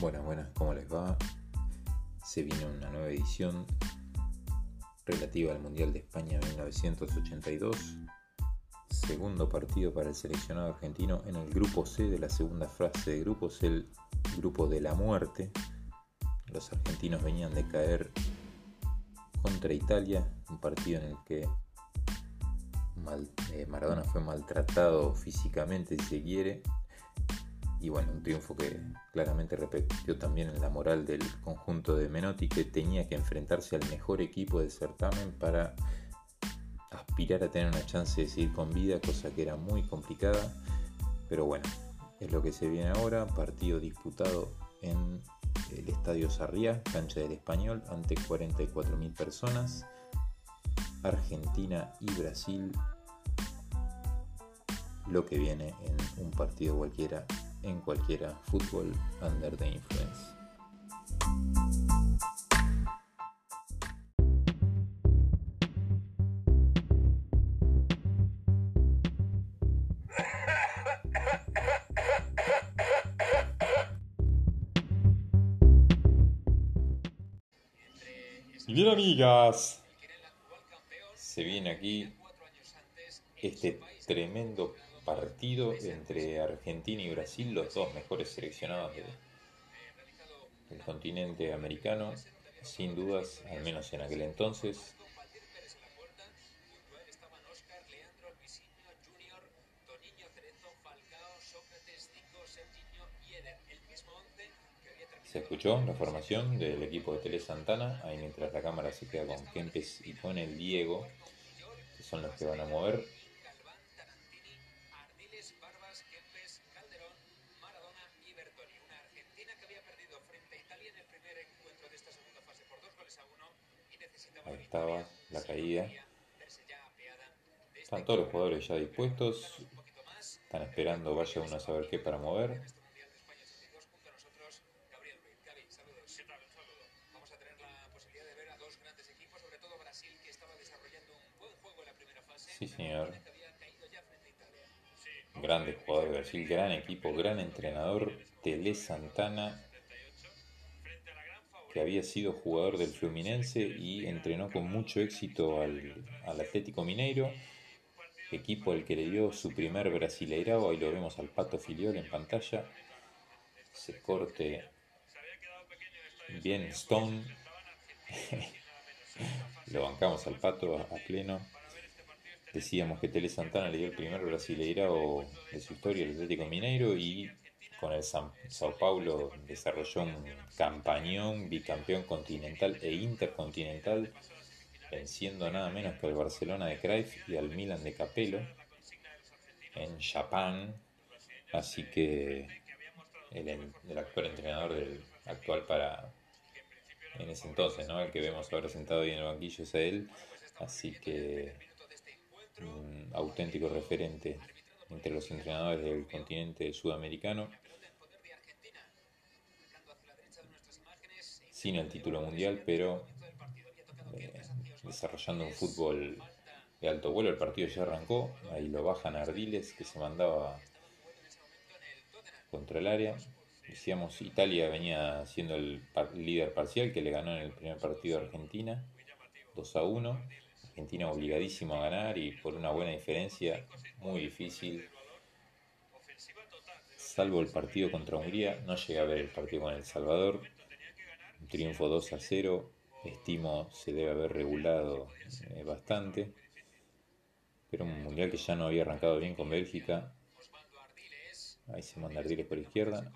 Buenas, buenas, ¿cómo les va? Se viene una nueva edición relativa al Mundial de España 1982. Segundo partido para el seleccionado argentino en el grupo C de la segunda fase de grupos, el grupo de la muerte. Los argentinos venían de caer contra Italia, un partido en el que eh, Maradona fue maltratado físicamente, si se quiere, y bueno, un triunfo que claramente repetió también en la moral del conjunto de Menotti que tenía que enfrentarse al mejor equipo del certamen para aspirar a tener una chance de seguir con vida, cosa que era muy complicada, pero bueno, es lo que se viene ahora, partido disputado en el Estadio Sarriá, cancha del Español, ante 44.000 personas, Argentina y Brasil, lo que viene en un partido cualquiera en cualquiera fútbol under the influence. Y bien amigas, se viene aquí este tremendo partido entre Argentina y Brasil, los dos mejores seleccionados del continente americano, sin dudas, al menos en aquel entonces. Se escuchó la formación del equipo de Tele Santana, ahí mientras la cámara se queda con Kempes y con el Diego, que son los que van a mover estaba la caída. Están todos los jugadores ya dispuestos. Están esperando vaya uno a saber qué para mover. Sí, señor. Grande jugador de Brasil, gran equipo, gran entrenador. Tele Santana que había sido jugador del Fluminense y entrenó con mucho éxito al, Atlético Mineiro, equipo al que le dio su primer brasileirao, ahí lo vemos al Pato Filiol en pantalla, se corte bien Stone, lo bancamos al Pato a, pleno, decíamos que Tele Santana le dio el primer brasileirao de su historia al Atlético Mineiro y con el Sao Paulo desarrolló un campañón bicampeón continental e intercontinental, venciendo nada menos que al Barcelona de Cruyff y al Milan de Capello en Japón. Así que el, actual entrenador del actual para en ese entonces, ¿no? El que vemos ahora sentado ahí en el banquillo es a él. Así que un auténtico referente entre los entrenadores del continente sudamericano. sin el título mundial, pero eh, desarrollando un fútbol de alto vuelo. El partido ya arrancó, ahí lo bajan Ardiles que se mandaba contra el área. Decíamos, Italia venía siendo el líder parcial que le ganó en el primer partido a Argentina, 2 a 1. Argentina obligadísimo a ganar y por una buena diferencia, muy difícil. Salvo el partido contra Hungría, no llegué a ver el partido con El Salvador, un triunfo 2 a 0, estimo se debe haber regulado eh, bastante, pero un mundial que ya no había arrancado bien con Bélgica. Ahí se manda Ardiles por izquierda.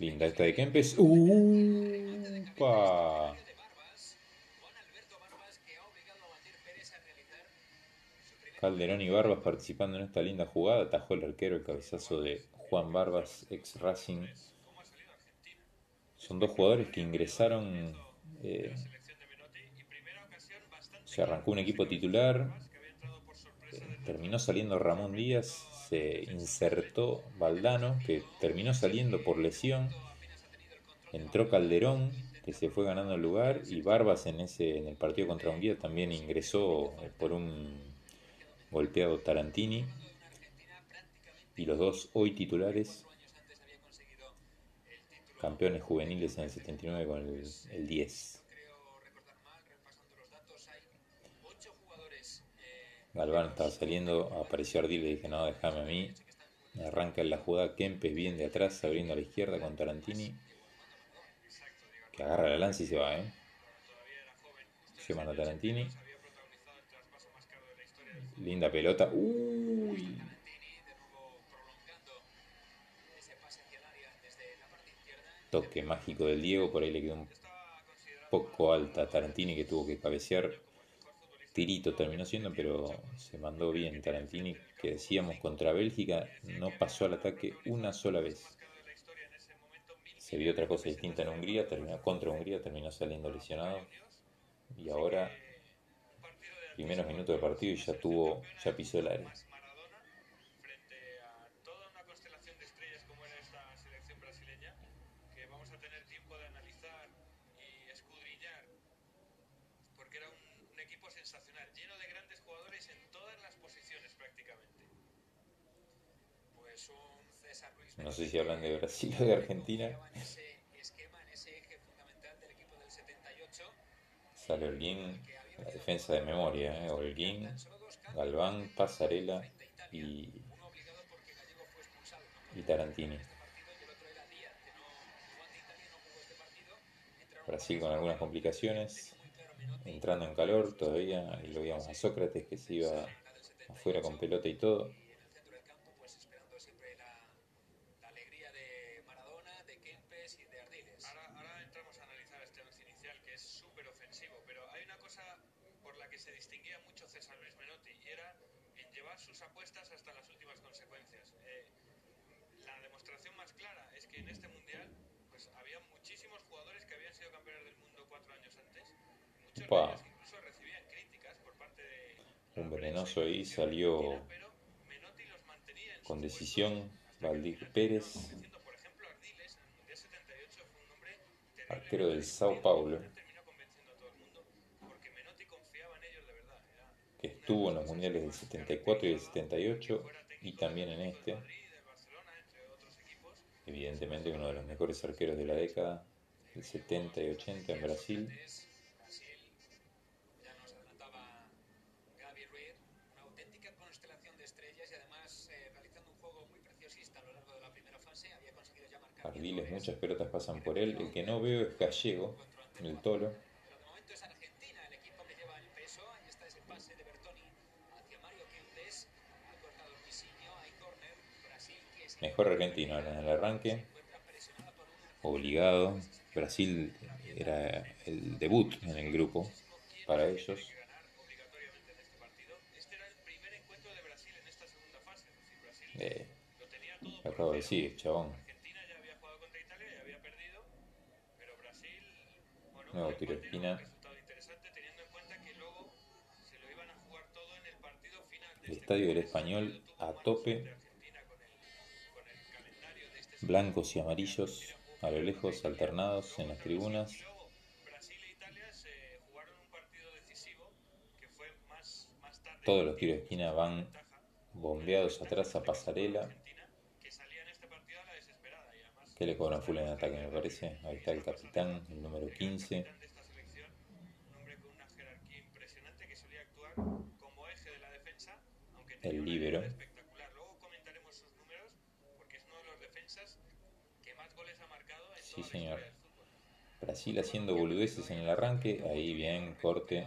Linda esta de Kempes. ¡Upa! Calderón y Barbas participando en esta linda jugada. Atajó el arquero el cabezazo de Juan Barbas, ex Racing. Son dos jugadores que ingresaron. Eh, se arrancó un equipo titular. Eh, terminó saliendo Ramón Díaz. Se insertó Valdano, que terminó saliendo por lesión. Entró Calderón, que se fue ganando el lugar. Y Barbas en, ese, en el partido contra Hungría también ingresó eh, por un golpeado Tarantini y los dos hoy titulares campeones juveniles en el 79 con el, el 10. Galván estaba saliendo, apareció Ardil y dije, no, déjame a mí. Arranca en la jugada Kempes bien de atrás, abriendo a la izquierda con Tarantini. Que agarra la lanza y se va, ¿eh? Se manda Tarantini. Linda pelota. Uy. Toque mágico del Diego, por ahí le quedó un poco alta Tarantini que tuvo que cabecear tirito terminó siendo, pero se mandó bien Tarantini, que decíamos contra Bélgica, no pasó al ataque una sola vez. Se vio otra cosa distinta en Hungría, terminó contra Hungría, terminó saliendo lesionado. Y ahora, primeros minutos de partido y ya tuvo, ya pisó el área. No sé si hablan de Brasil o de Argentina. Sale Holguín, la defensa de memoria, ¿eh? Holguín, Galván, Pasarela y, y Tarantini. Brasil con algunas complicaciones, entrando en calor todavía, y lo veíamos a Sócrates que se iba afuera con pelota y todo. Un venenoso ahí salió con decisión Valdir Pérez, arquero del Sao Paulo, que estuvo en los mundiales del 74 y del 78 y también en este. Evidentemente uno de los mejores arqueros de la década, del 70 y 80 en Brasil. Muchas pelotas pasan por él. El que no veo es Gallego, el tolo. Mejor argentino en el arranque. Obligado. Brasil era el debut en el grupo para ellos. Eh, acabo de decir, chabón. Nuevo tiro de esquina. El estadio del español a tope. Blancos y amarillos a lo lejos alternados en las tribunas. Todos los tiros de esquina van bombeados atrás a pasarela. Que le cobran full en ataque, me parece. Ahí está el capitán, el número 15. El líbero. Sí, señor. Brasil haciendo boludeces en el arranque. Ahí bien, corte.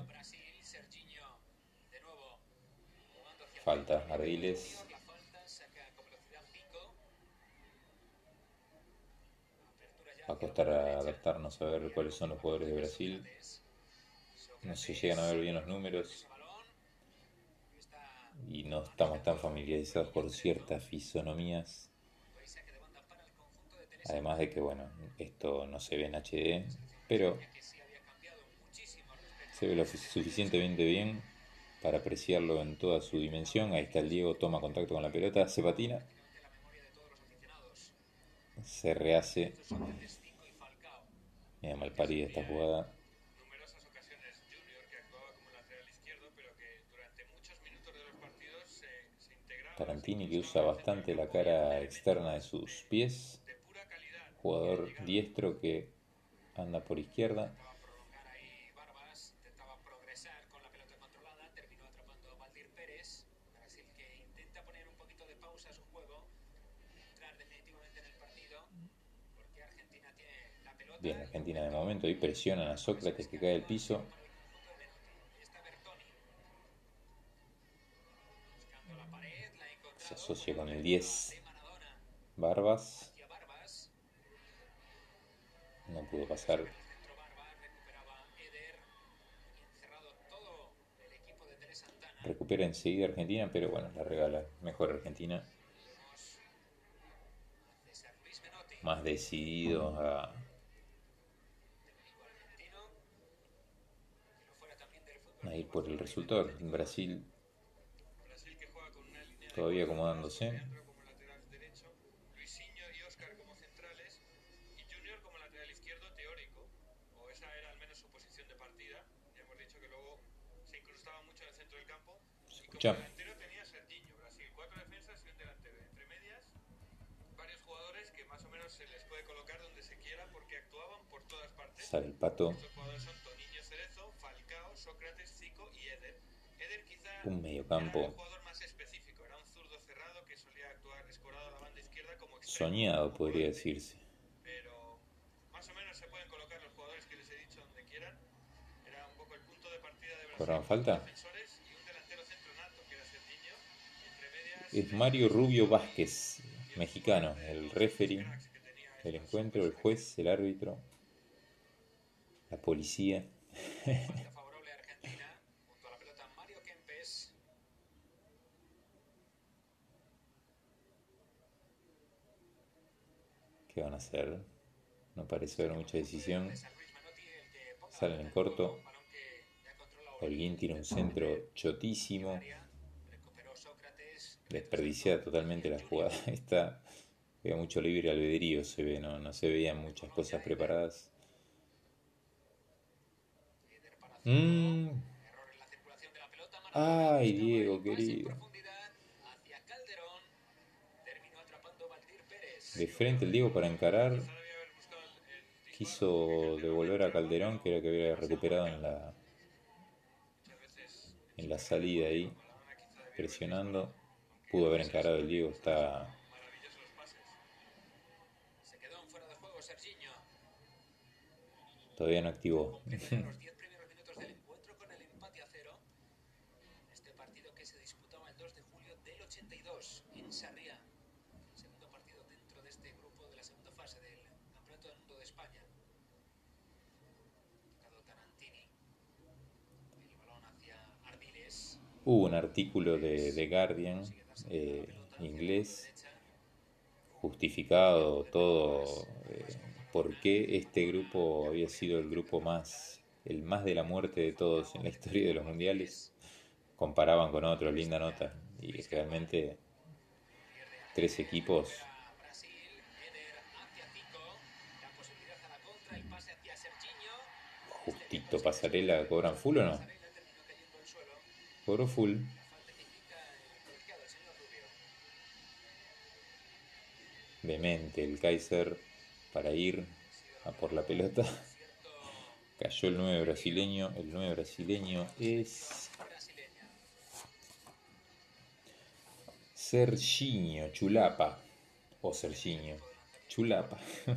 Falta, Ardiles. Va a costar adaptarnos a ver cuáles son los jugadores de Brasil. No se llegan a ver bien los números. Y no estamos tan familiarizados por ciertas fisonomías. Además de que, bueno, esto no se ve en HD, pero se ve lo suficientemente bien para apreciarlo en toda su dimensión. Ahí está el Diego, toma contacto con la pelota, se patina se rehace. Mira mal parida esta jugada. Tarantini que usa bastante la cara externa de sus pies. Jugador diestro que anda por izquierda. Bien, Argentina de momento y presionan a Sócrates que cae al piso. Se asocia con el 10 Barbas. No pudo pasar. Recupera enseguida Argentina, pero bueno, la regala. Mejor Argentina. Más decidido a a ir por el resultado. Brasil todavía acomodándose. Ya en el pato. Estos jugadores como extremo, Soñado podría decirse. Pero más o menos se pueden colocar los jugadores que les he dicho donde quieran. Era un poco el punto de partida de Brasil. ¿Cobraron falta? Defensores y un delantero centro nato que era Serginho. Entre medias, Es Mario Rubio Vázquez, mexicano, el referee del encuentro, el juez, el árbitro, la policía. Falta favorable a Argentina. Junto a la pelota Mario Kempes. ¿Qué van a hacer? No parece haber mucha decisión. Salen en corto. Holguín tira un centro chotísimo. Desperdiciada totalmente la jugada. Esta había mucho libre albedrío, se ve, no, no se veían muchas cosas preparadas. Mm, Error en la circulación de la pelota. Maradona Ay, buscaba Diego, el pase en querido. profundidad hacia Calderón. Terminó atrapando Valdir Pérez. De frente el Diego para encarar. Quiso devolver a Calderón, que era que había recuperado en la, en la salida ahí, presionando. Pudo haber encarado el Diego, está todavía no activó. Terminaron los 10 primeros minutos del encuentro con el empate a cero. Este partido que se disputaba el 2 de julio del 82 en Sarriá. El segundo partido dentro de este grupo de la segunda fase del Campeonato del Mundo de España. Tocado Tarantini. El balón hacia Ardiles. Hubo un artículo de The Guardian eh, inglés justificado todo eh, por qué este grupo había sido el grupo más el más de la muerte de todos en la historia de los mundiales. Comparaban con otros linda nota. Y realmente tres equipos justito pasarela cobran full o no señor Rubio. demente el Kaiser para ir a por la pelota cayó el 9 brasileño el 9 brasileño es. Serginho Chulapa o Serginho Chulapa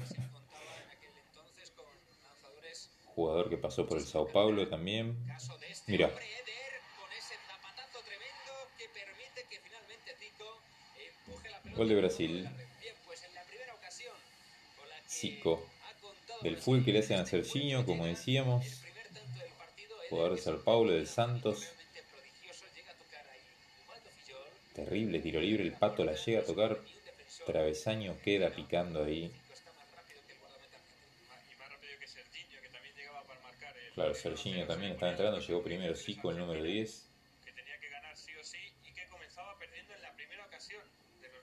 jugador que pasó por el Sao Paulo también Mira. Con la que Zico. del Brasil full que le en hacen a Serginho como decíamos. Jugador de un Paulo del Santos. Terrible tiro libre el pato la llega a tocar. Travesaño queda picando ahí. Claro Serginho 1-0, también está entrando 2-0, llegó primero Zico el número Argentina, 10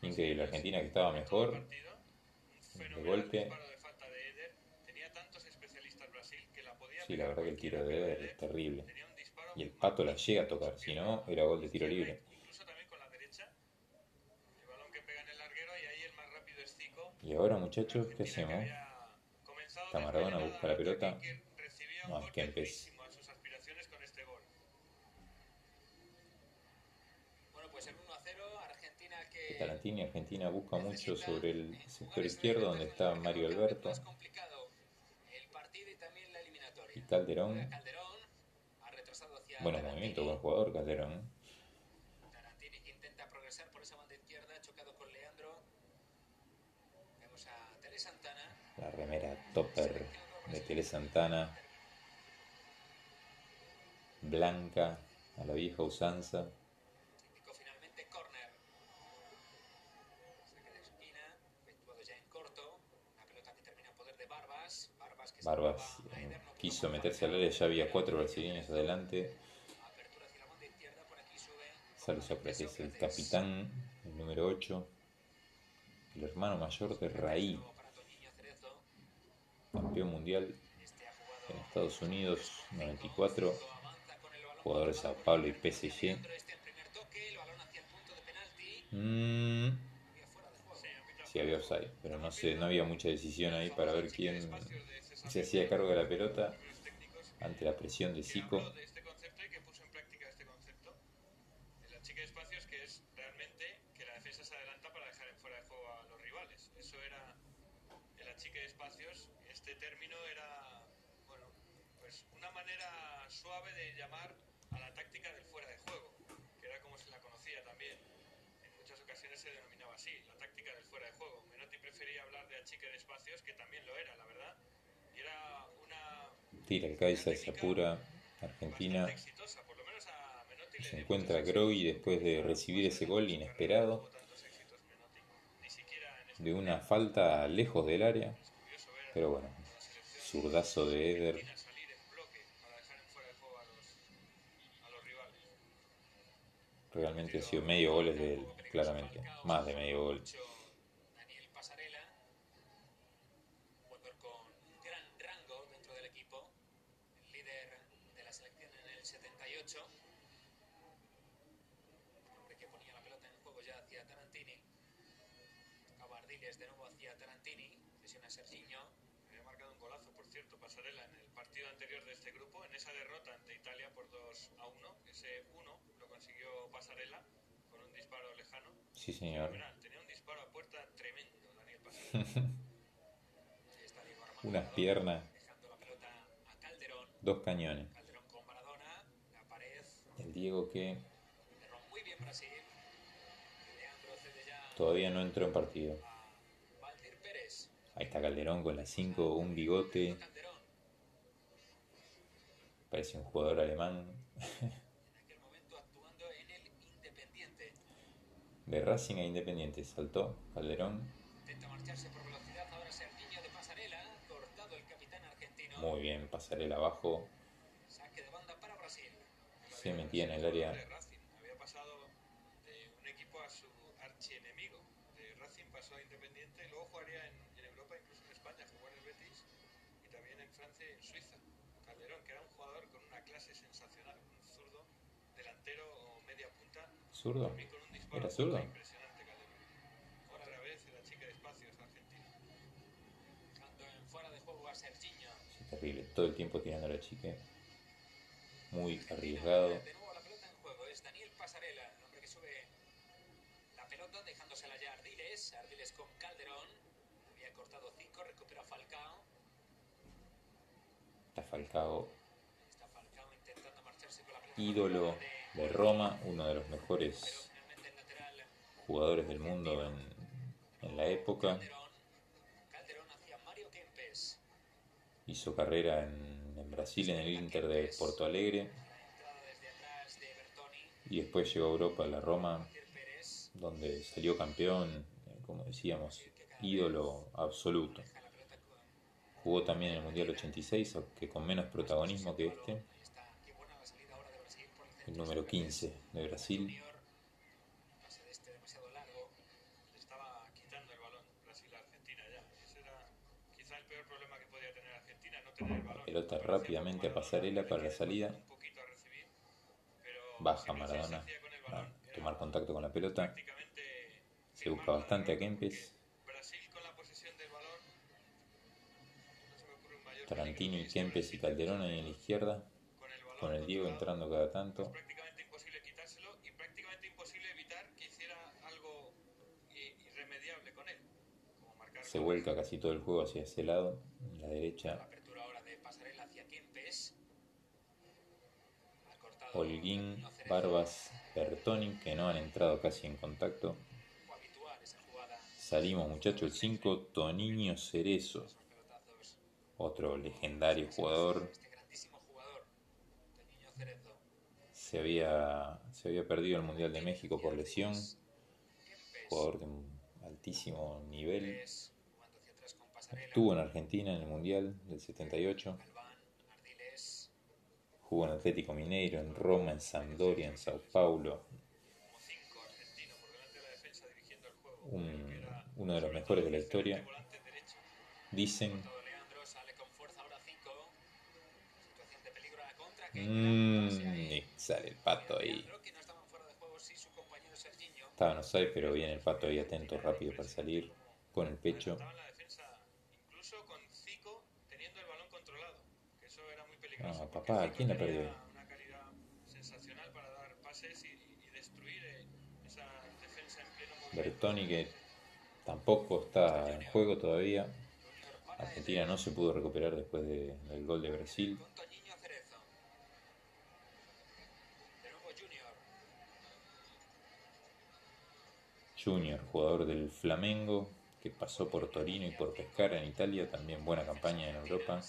Increíble, Argentina que estaba mejor. De golpe. Sí, la verdad que el tiro de Eder es terrible. Y el pato la llega a tocar, si no, era gol de tiro libre. Y ahora, muchachos, ¿qué hacemos? Está Maradona busca la pelota. No, es que empecé. Tarantini, Argentina busca mucho sobre el sector izquierdo donde está Mario Alberto y Calderón. Bueno movimiento, buen jugador Calderón. La remera topper de Tele Santana. Blanca, a la vieja usanza. finalmente córner. Saque de esquina, efectuado ya en corto. Una pelota que termina en poder de Barbas. Barbas, que se Barbas jugaba a eh, Eder, no quiso pudo meterse al área, ya había cuatro brasileños adelante. Sale Sócrates, el capitán, el número 8, el hermano mayor de Raí, campeón mundial en Estados Unidos, 94, avanza con el balón. jugador de Sao Paulo y PSG. Mm, sí había offside, pero no sé, no había mucha decisión ahí para ver quién se hacía cargo de la pelota ante la presión de Zico. así la táctica del fuera de juego. Menotti prefería hablar de chica de espacios que también lo era la verdad Tira el Kaiser, se apura, Argentina. se encuentra Groy después de recibir ese gol inesperado. De una falta lejos del área, pero bueno, zurdazo de Eder, de realmente ha sido medio goles de él, claramente, más de medio gol. Daniel Pasarela, un jugador con un gran rango dentro del equipo, el líder de la selección en el 78. Un hombre que ponía la pelota en juego ya hacia Tarantini. Tocaba Ardiles de nuevo hacia Tarantini, presiona a Serginho. Había marcado un golazo, por cierto, Pasarela en el partido anterior de este grupo, en esa derrota ante Italia por 2 a 1. Ese 1 lo consiguió Pasarela con un disparo lejano. Sí, señor. Tenía un disparo a puerta tremendo, Daniel Pasarela. Unas piernas, Dejando la pelota a Calderón. dos cañones. Calderón con Maradona, la pared. El Diego que muy bien Brasil. Todavía no entró en partido. Ahí está Calderón con la 5, un bigote. Parece un jugador alemán. De Racing a Independiente, saltó Calderón, Intenta marcharse por el muy bien, pasarela abajo, se metía en el área. de Racing. Había pasado de un equipo a su archienemigo. De Racing pasó a Independiente y luego jugaría en, en Europa, incluso en España. Jugó en el Betis y también en Francia y en Suiza. Calderón, que era un jugador con una clase sensacional, un zurdo, delantero o media punta. ¿Zurdo? Con un ¿Era zurdo? punta impresionante, Calderón. Otra vez la chica de espacios argentina. Dejando en fuera de juego a Serginho. Sí, terrible, todo el tiempo tirando a la chica. Muy arriesgado. De nuevo la pelota en juego. Es Daniel Pasarela, el hombre que sube la pelota dejándosela ya a Ardiles. Ardiles con Calderón. Había cortado 5, recupera Falcao. Está Falcao, Está Falcao intentando marcharse con la pelota. ídolo de Roma, uno de los mejores jugadores del mundo en, en la época. Hizo carrera en, en Brasil, en el Inter de Porto Alegre, de y después llegó a Europa, a la Roma, donde salió campeón, eh, como decíamos, ídolo absoluto. Jugó también en el Mundial 86, aunque con menos protagonismo que este, el número 15 de Brasil. Pelota rápidamente a pasarela para la salida. Baja Maradona a tomar contacto con la pelota. Se busca bastante a Kempes. Tarantini, Kempes y Calderón en la izquierda con el Diego entrando cada tanto. prácticamente imposible quitárselo y prácticamente imposible evitar que hiciera algo i- irremediable con él. Como marcar Se vuelca casi todo el juego hacia ese lado, en la derecha. La apertura ahora de pasarela hacia Kempes. Ha cortado Holguín. Barbas, Bertoni, que no han entrado casi en contacto. Salimos muchachos, el 5, Toniño Cerezo, otro legendario jugador. Este grandísimo jugador. Toñiño Cerezo. Se había, se había perdido el Mundial de México por lesión, jugador de altísimo nivel. Estuvo en Argentina en el Mundial del 78, Galván, Ardiles. jugó en Atlético Mineiro, en Roma, en Sampdoria, en Sao Paulo. uno de los mejores de la historia. Dicen, Todo Leandro sale con fuerza ahora 5. Situación de peligro a la contra. que mmm, sale el pato ahí. No. Estaba en offside, pero viene el pato ahí atento, rápido para salir, con el pecho. Ah, papá, ¿quién la perdió? Eh. Bertoni que tampoco está en juego todavía. Argentina no se pudo recuperar después de- del gol de Brasil. Junior, jugador del Flamengo, que pasó por Torino y por Pescara en Italia, también buena campaña en Europa.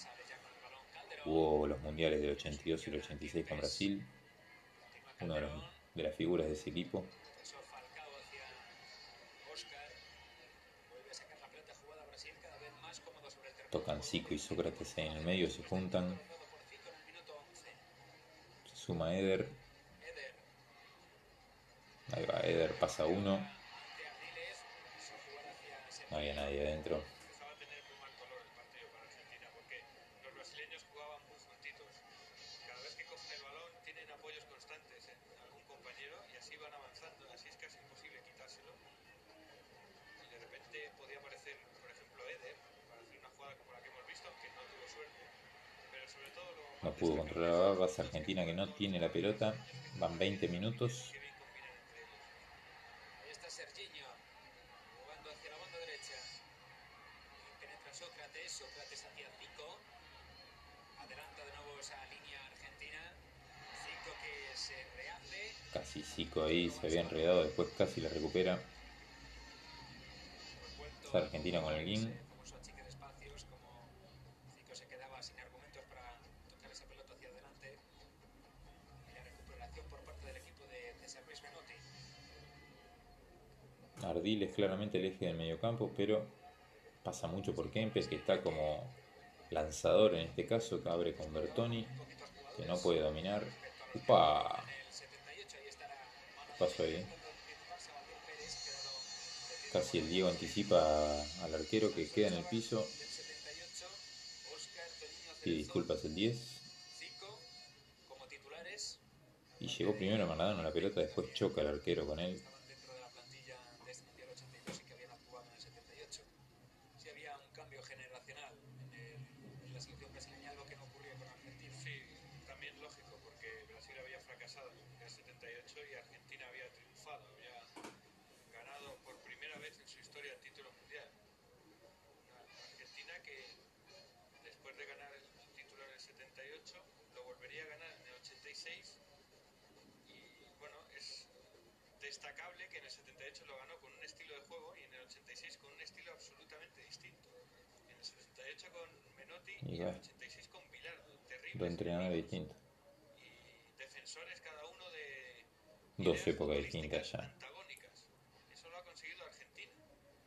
Jugó los mundiales del 82 y el 86 con Brasil, uno de, las figuras de ese equipo. Eso Falcao hacia Oscar. Vuelve a sacar la pelota jugada a Brasil cada vez más cómodo sobre el terreno. Tocan Zico y Sócrates en el medio, se juntan. 11. Suma Eder. ahí va Eder, pasa uno, Ante Ardiles. Su jugada hacia no había nadie adentro. empezaba a tener muy mal color el partido para Argentina porque los brasileños jugaban muy juntitos. Cada vez que cogen el balón tienen apoyos constantes en algún compañero y así van avanzando. Así es casi imposible quitárselo. Y de repente podía aparecer, por ejemplo, Eder para hacer una jugada como la que hemos visto, aunque no pudo controlar a Argentina que no tiene la pelota, van 20 minutos. Ahí se había enredado, después casi la recupera. Está Argentina con el guin. Ardil es claramente el eje del mediocampo, pero pasa mucho por Kempes, que está como lanzador en este caso, que abre con Bertoni, que no puede dominar. ¡Upa! Mano ¿Qué pasó ahí? Casi el Diego anticipa al arquero que queda en el piso. Del 78, Óscar Toñiño Pide disculpas el 10. Zico, como titulares, Y llegó primero Maradona la pelota, después choca el arquero con él. estaban 76 y bueno, es destacable que en el 78 lo ganó con un estilo de juego y en el 86 con un estilo absolutamente distinto. En el 78 con Menotti y, y en el 86 con Vilar, terrible. entrenador distinto. Y defensores cada uno de dos épocas distintas ya. Antagónicas. Eso lo ha conseguido Argentina.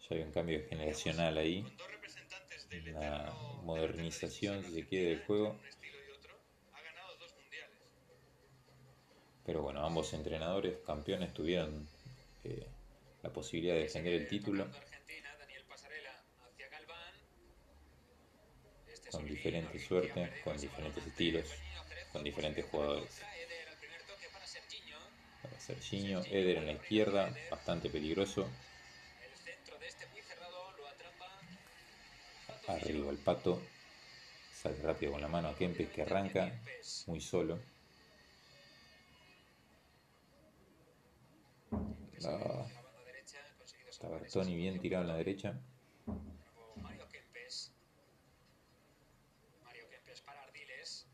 Ya hay un cambio generacional ahí. Con dos representantes del la eterno, modernización, si se quiere, del juego. Pero bueno, ambos entrenadores campeones tuvieron eh, la posibilidad de defender el título. Este es con diferente suerte, con diferentes estilos, con diferentes jugadores. para Serginho. Eder en la izquierda, bastante peligroso. Este Arriba el pato. Sale rápido con la mano a Kempes que arranca muy solo. Ah, está Bertoni bien tirado en la derecha. Mario Kempes. Mario Kempes para Ardiles.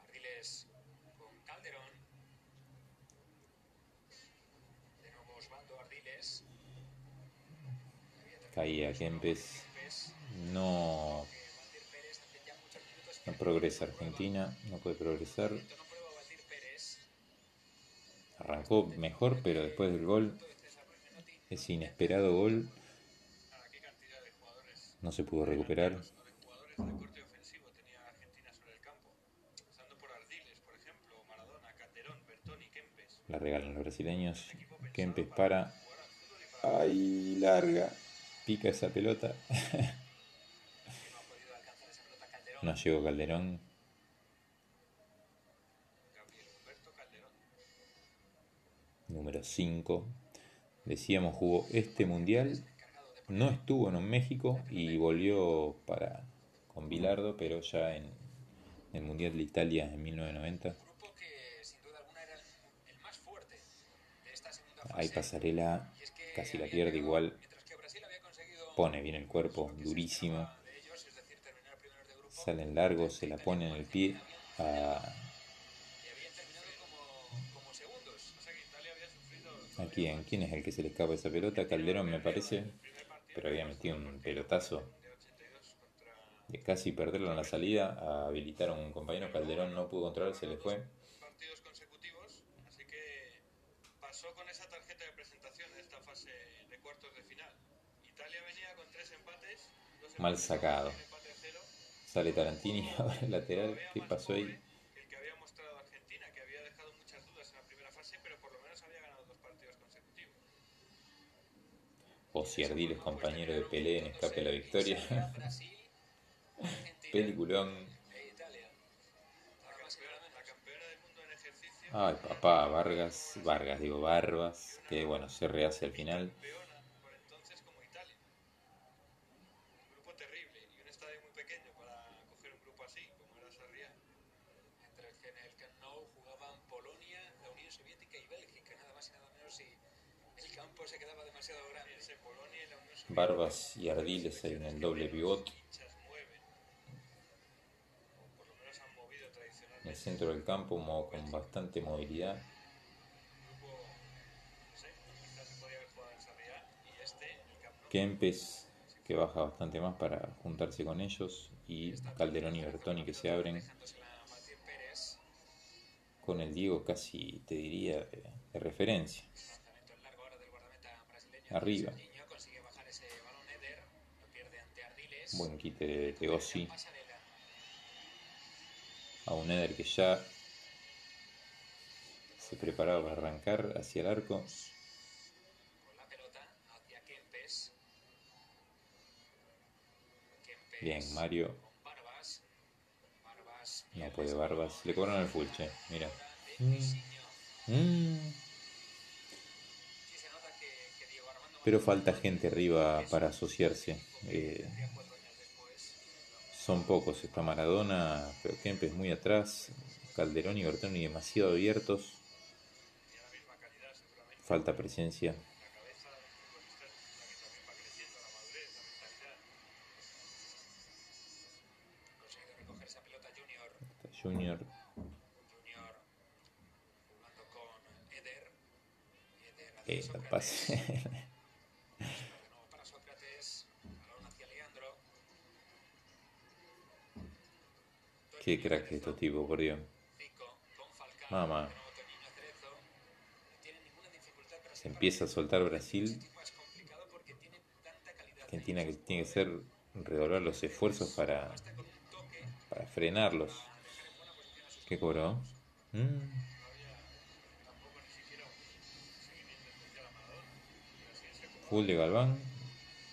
Ardiles con Calderón. De nuevo Osvaldo Ardiles. Caía Kempes. No, no progresa Argentina, no puede progresar. Arrancó mejor, pero después del gol, ese inesperado gol, no se pudo recuperar. La regalan los brasileños. Kempes para. ¡Ay, larga! Pica esa pelota. No llegó Calderón. Número 5. Decíamos, jugó este mundial. No estuvo en México y volvió para con Bilardo, pero ya en el Mundial de Italia en 1990. Grupo que sin duda alguna era el, el más fuerte de esta segunda fase. Ahí pasarela, casi la pierde igual. Pone bien el cuerpo, durísimo. Salen largos, se la pone en el pie ¿A quién? ¿Quién es el que se le escapa esa pelota? Calderón me parece, pero había metido un pelotazo de 82 contra de casi perderlo en la salida, a habilitar a un compañero, Calderón no pudo controlar, se le fue. Mal sacado. Sale Tarantini ahora el lateral, ¿qué pasó ahí? el que había mostrado Argentina, que había dejado muchas dudas en la primera fase, pero por lo menos había ganado dos partidos consecutivos. O si Ardiles, compañero de Pelé en Escape a la Victoria. Peliculón. Ay, papá, Vargas, Vargas, digo, Barbas, que bueno, se rehace al final. campeona por entonces como Italia. Un grupo terrible y un estadio muy pequeño para coger un grupo así, como era Sarriá. Entre el que en el Camp Nou jugaban Polonia, la Unión Soviética y Bélgica, nada más y nada menos si el campo se quedaba demasiado grande. Ese Polonia y la Unión Soviética. Barbas y Ardiles ahí en el doble pivot. hinchas mueven, o por lo menos han movido En el centro del campo con bastante movilidad. Kempes, que baja bastante más para juntarse con ellos. Y Calderón y Bertoni que se abren. Con el Diego casi, te diría, de, referencia. Arriba. Buen quite de. Pasarela. A un Eder que ya se preparaba para arrancar hacia el arco. Bien, Mario. No puede Barbas. Le cobraron el full, che. Mira. Mm. Armando Pero falta gente arriba para asociarse. Eh, son pocos. Está Maradona, pero Kempes muy atrás. Calderón y Bertoni demasiado abiertos. La. Falta presencia. La cabeza de los futbolistas es la que también va creciendo la madurez, la mentalidad. Ha conseguido recoger esa pelota Junior. Está Junior. Junior jugando con Eder. Eder hacia Eh, el Sócrates. pase. De nuevo para Sócrates. Balón hacia Leandro. Qué crack es estos tipos, por Dios. Zico con Falcao. Mamá. De nuevo Toñiño Cerezo. No tiene ninguna dificultad Brasil Se empieza a soltar Brasil. Tipo Argentina que tiene que ser redoblar los esfuerzos para, para frenarlos. a ¿Qué cobró? Mm. A. Full de Galván.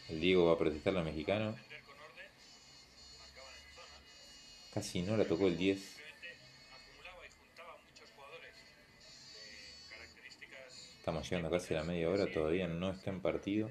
El Diego va a protestar al mexicano. Defender Casi no la tocó el 10. Simplemente acumulaba y juntaba muchos jugadores de características. Estamos llegando casi a la media hora. Todavía no está en partido.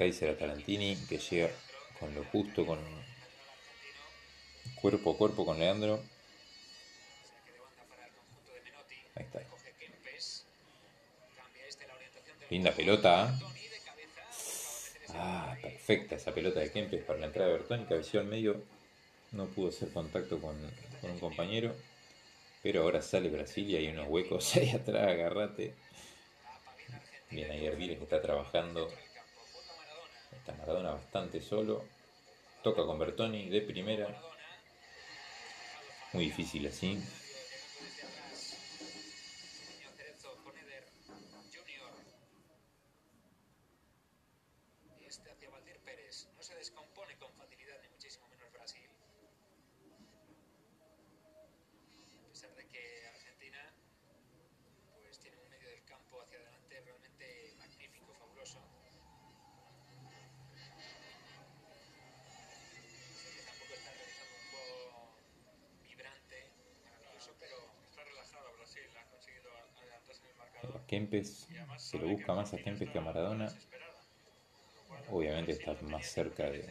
Kaiser a Tarantini, que llega con lo justo, con cuerpo a cuerpo con Leandro. Ahí está. Linda pelota, ¿eh? Ah, perfecta esa pelota de Kempes para la entrada de Bertoni, cabeció al medio. No pudo hacer contacto con, un compañero. Pero ahora sale Brasil y hay unos huecos ahí atrás, agarrate. Bien ahí Ardiles está trabajando. Dentro del campo. Juega Maradona. Está Maradona bastante solo. Toca con Bertoni de primera. Muy difícil así. Busca más a Argentina Kempes que a Maradona. Obviamente está más cerca de,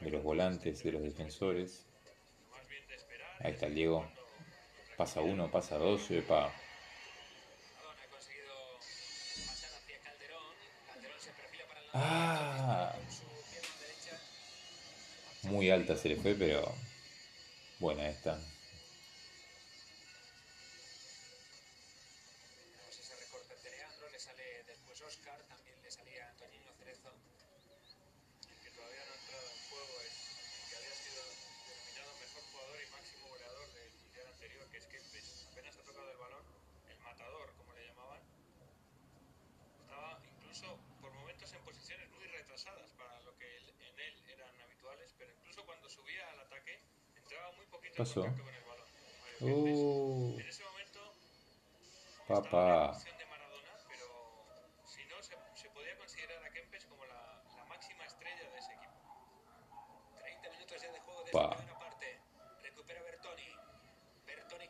de los volantes, de los defensores. Ahí está el Diego. Pasa uno, pasa dos, epa. Ah. Muy alta se le fue, pero buena esta.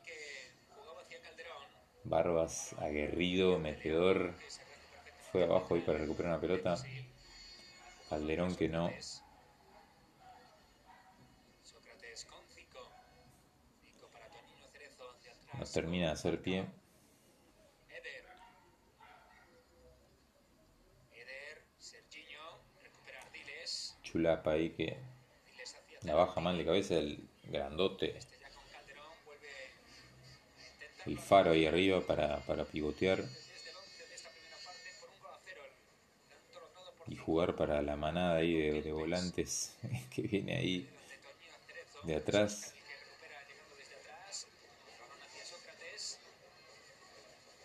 Que jugaba hacia Calderón. Barbas, aguerrido, metedor. Fue abajo ahí para recuperar una pelota. Calderón que no. Hacia atrás. No termina de hacer pie. Chulapa ahí que la baja mal de cabeza el grandote. Este a intentar El faro ahí arriba para, para pivotear desde el 11 de esta primera parte por un gol a cero. El tanto logrado por y jugar para la manada ahí de, de volantes que viene ahí de atrás. El que recupera llegando desde atrás. Balón hacia Sócrates.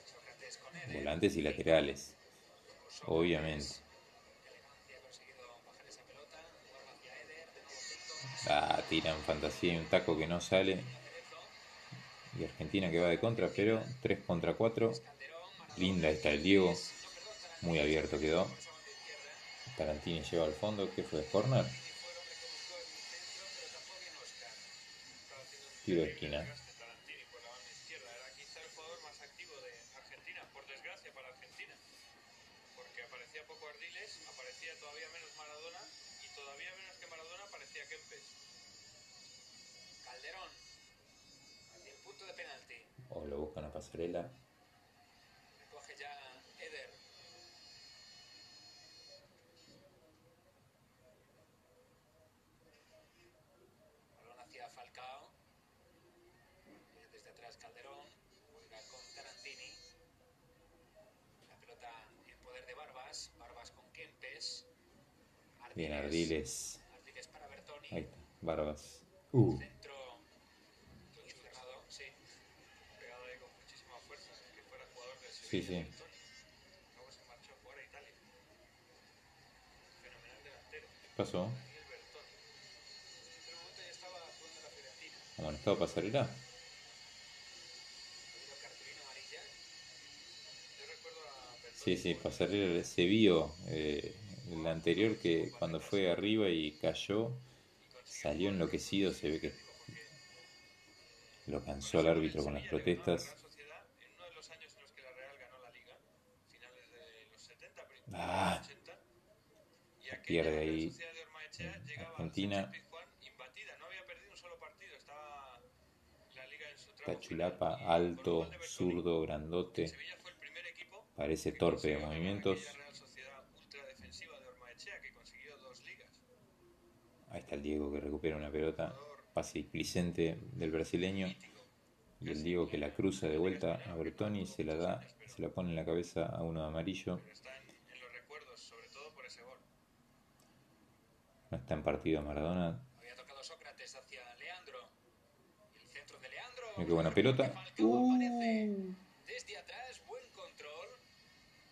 Sócrates con Eder. Volantes y laterales, obviamente. De. Ah, tiran fantasía y un taco que no sale. Y Argentina que va de contra, pero 3 contra 4. Calderón. Maradona. Linda está el Diego. Muy abierto quedó. Tarantini lleva al fondo. ¿Qué fue? ¿Corner? Y fue el O lo buscan a pasarela. Recoge ya Eder. Balón hacia Falcao. Desde atrás Calderón. Juega con Tarantini. La pelota en poder de Barbas. Barbas con Kempes. Bien, Ardiles. Ardiles para Bertoni. Ahí está. Barbas. Uh, jugando la Fiorentina. ¿Amonestado pasarela? Sí, sí, Pasarela se vio eh, el anterior que cuando fue arriba y cayó, salió enloquecido, se ve que lo cansó al árbitro con las protestas. Ah, pierde ahí Argentina. Tachulapa, alto, zurdo, grandote. Parece torpe de movimientos. Ahí está el Diego que recupera una pelota. Pase displicente del brasileño. Y el Diego que la cruza de vuelta a Bertoni y se la da, se la pone en la cabeza a uno de amarillo. No está en partido Maradona. Mira qué buena pelota. Uh. Desde atrás, buen control.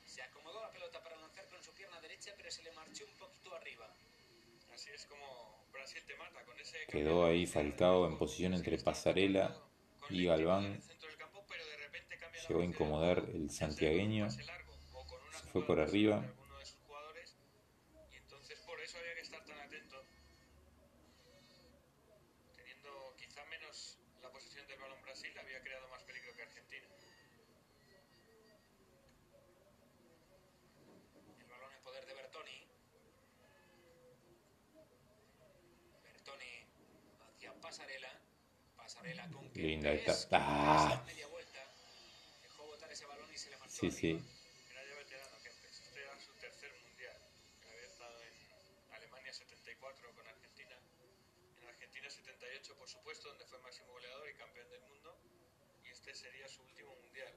Se acomodó la pelota para lanzar con su pierna derecha, pero se le marchó un poquito arriba. Así es como Brasil te mata con ese Quedó ahí Falcao en posición entre Pasarela y Galván. Llegó a incomodar el santiagueño. Se fue por arriba. Y entonces por eso había que estar tan atento. Teniendo quizá menos la posesión del balón Brasil, había creado más peligro que Argentina. El balón en poder de Bertoni. Bertoni hacia Pasarela. Pasarela con Linda Kempes. esta. Ah. Media vuelta. Dejó botar ese balón y se le marchó Sí, sí. arriba. Era ya veterano Kempes. Este era su tercer mundial. que Había estado en Alemania 74 En Argentina. 78, por supuesto, donde fue máximo goleador y campeón del mundo. Y este sería su último mundial.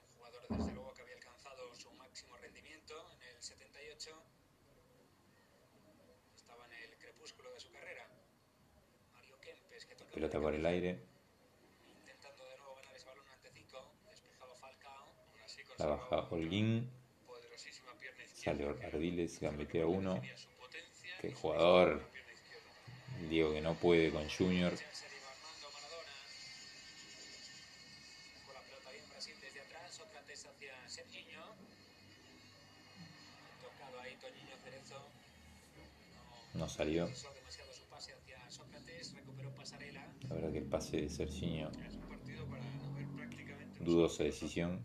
Un jugador desde luego que había alcanzado su máximo rendimiento en el 78. Estaba en el crepúsculo de su carrera. Mario Kempes que tocaba Pelota por el aire. Intentando de nuevo ganar ese balón ante Zico. Despejaba Falcao. Aún así La baja Holguín. Sale Ardiles, gambetea uno. Qué jugador. Diego que no puede con Junior. Recuperó Pasarela. La verdad que el pase de Serginho, Es un partido para no ver prácticamente un dudosa decisión.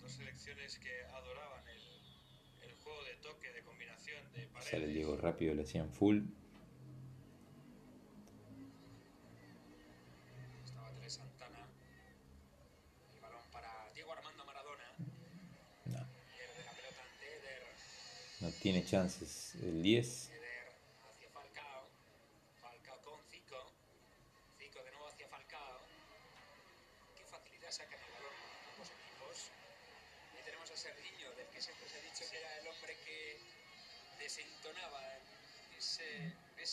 Dos selecciones que adoraban el, el juego de toque, de combinación, de paredes. Sale el Diego rápido, le hacían full. Estaba Tele Santana. El balón para Diego Armando Maradona. No, Pierde la pelota ante Eder. no tiene chances el 10.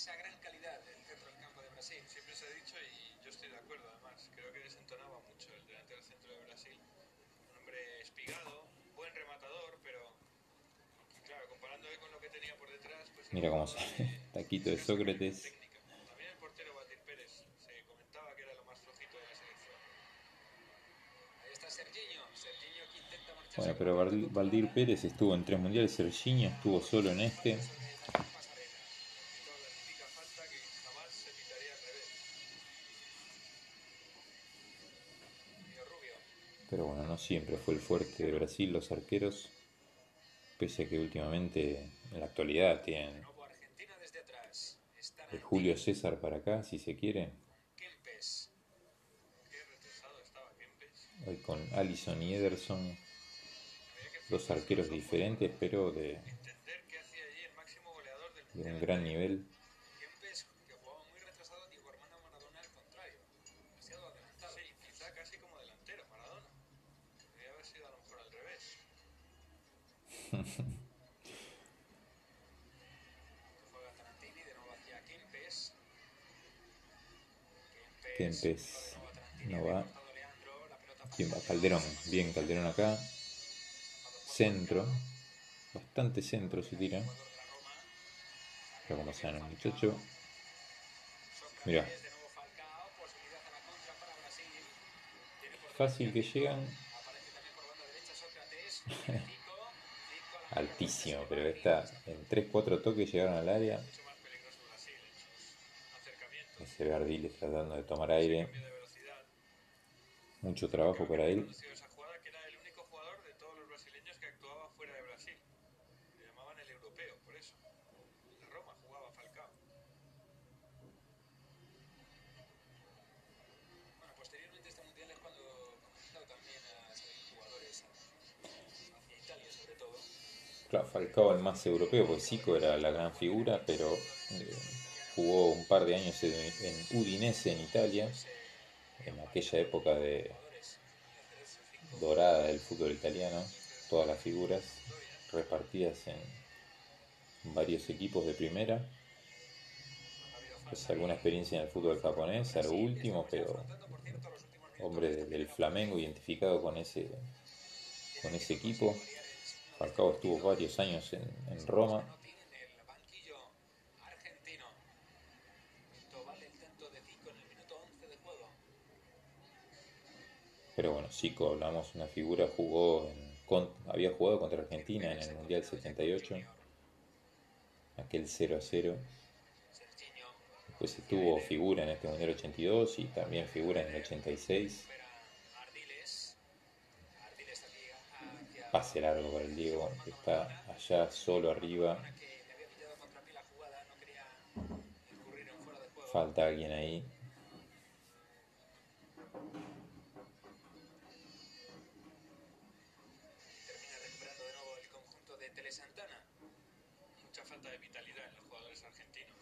Esa gran calidad del centro del campo de Brasil. Siempre se ha dicho, y yo estoy de acuerdo además, creo que desentonaba mucho el delantero del centro de Brasil. Un hombre espigado, buen rematador, pero claro, comparándole con lo que tenía por detrás, pues Mira cómo sale. de- Taquito de Sócrates. técnica. También el portero Batir Pérez se comentaba que era lo más flojito de la selección. Ahí está Serginho. Serginho que intenta marcharse Bueno, pero Valdir. Pérez estuvo en tres mundiales, Serginho estuvo solo en este. Siempre fue el fuerte de Brasil los arqueros. Pese a que últimamente, en la actualidad, tienen ante Julio César para acá, si se quiere. Hoy con Allison y Ederson, dos arqueros diferentes, pero de, de un gran nivel. Kempes que jugaba muy retrasado. Diego Armando Maradona al contrario. Demasiado adelantado. Sí, quizá casi como delantero, Maradona. Podría haber sido a lo mejor al revés. Juega Tarantini de nuevo hacia Kempes. No va. ¿Quién va? para Calderón. Bien, Calderón acá. Centro. Bastante centro se tira. Pero como saben el muchacho. Mira. Fácil que llegan. Altísimo, pero está en 3-4 toques llegaron al área. Ese Ardiles tratando de tomar aire. Mucho trabajo para él. Falcao el más europeo, porque Zico era la gran figura, pero eh, jugó un par de años en, Udinese, en Italia, en aquella época de dorada del fútbol italiano, todas las figuras repartidas en varios equipos de primera. Pues alguna experiencia en el fútbol japonés, algo último, pero hombre del Flamengo identificado con ese, con ese equipo. Falcao estuvo varios años en, en Roma. Pero bueno, Zico, hablamos, una figura, jugó había jugado contra Argentina en el Mundial 78, aquel 0 a 0. Después estuvo figura en este Mundial 82 y también figura en el 86. Pase largo para el Diego, que está allá solo arriba. Falta alguien ahí. Termina recuperando de nuevo el conjunto de Telesantana. Mucha falta de vitalidad en los jugadores argentinos.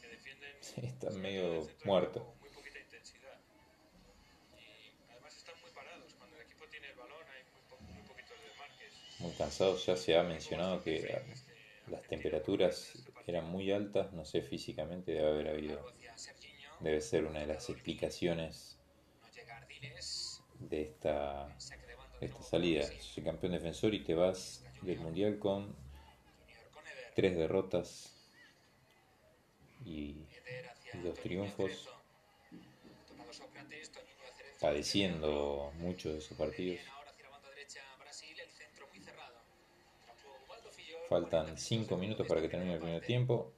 Que defienden. Sí, están medio muertos. Muy cansados. Ya se ha mencionado que las temperaturas eran muy altas, no sé físicamente debe haber habido, debe ser una de las explicaciones de esta, esta salida. Soy campeón defensor y te vas del mundial con tres derrotas y dos triunfos, padeciendo mucho de esos partidos. Faltan 5 minutos para que termine el primer tiempo.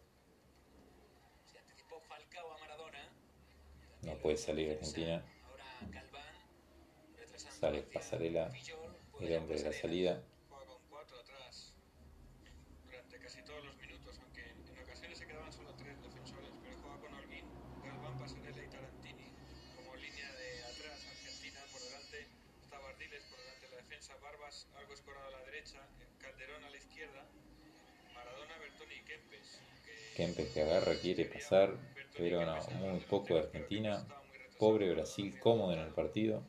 No puede salir Argentina. Sale Pasarela, el hombre de la salida. Barbas algo escorado a la derecha, Calderón a la izquierda, Kempes. Que... Agarra, quiere pasar, pero no, muy poco de Argentina. Pobre Brasil, cómodo en el partido.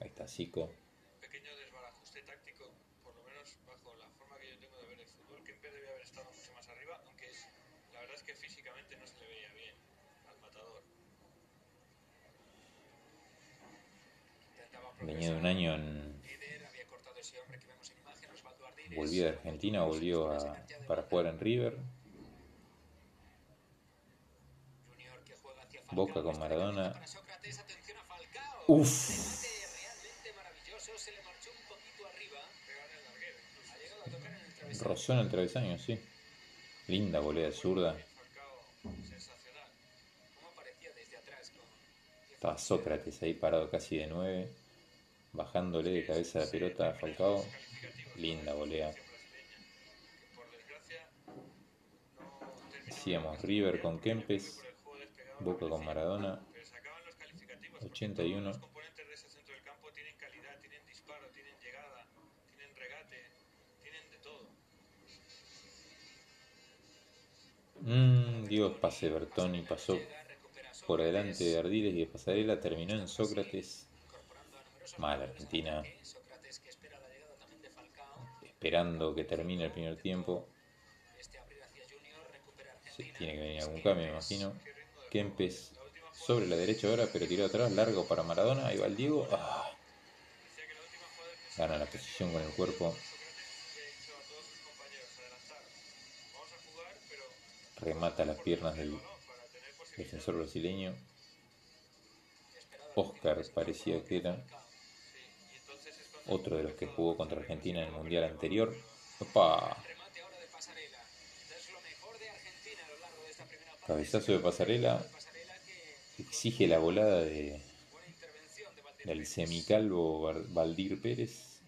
Ahí está Zico. Venía de un año en volvió de Argentina, volvió a, para jugar en River. Boca con Maradona. Uf. Rozó en el travesaño, sí. Linda volea zurda. Estaba Sócrates ahí parado casi de nueve, bajándole de cabeza la pelota a Falcao. Linda volea. Decíamos River con Kempes, Boca con Maradona, 81. Mmm, Dios, pase Bertoni, pasó por delante de Ardiles y de Pasarela, terminó en Sócrates. Mal, Argentina esperando que termine el primer tiempo. tiene que venir algún cambio, me imagino. Kempes sobre la derecha ahora, pero tiró atrás, largo para Maradona. Ahí va el Diego. Ah. Gana la posición con el cuerpo. Remata las piernas del, defensor brasileño. Oscar parecía que era otro de los que jugó contra Argentina en el Mundial anterior. ¡Opa! Cabezazo de pasarela. Exige la volada de, del semicalvo Valdir Pérez.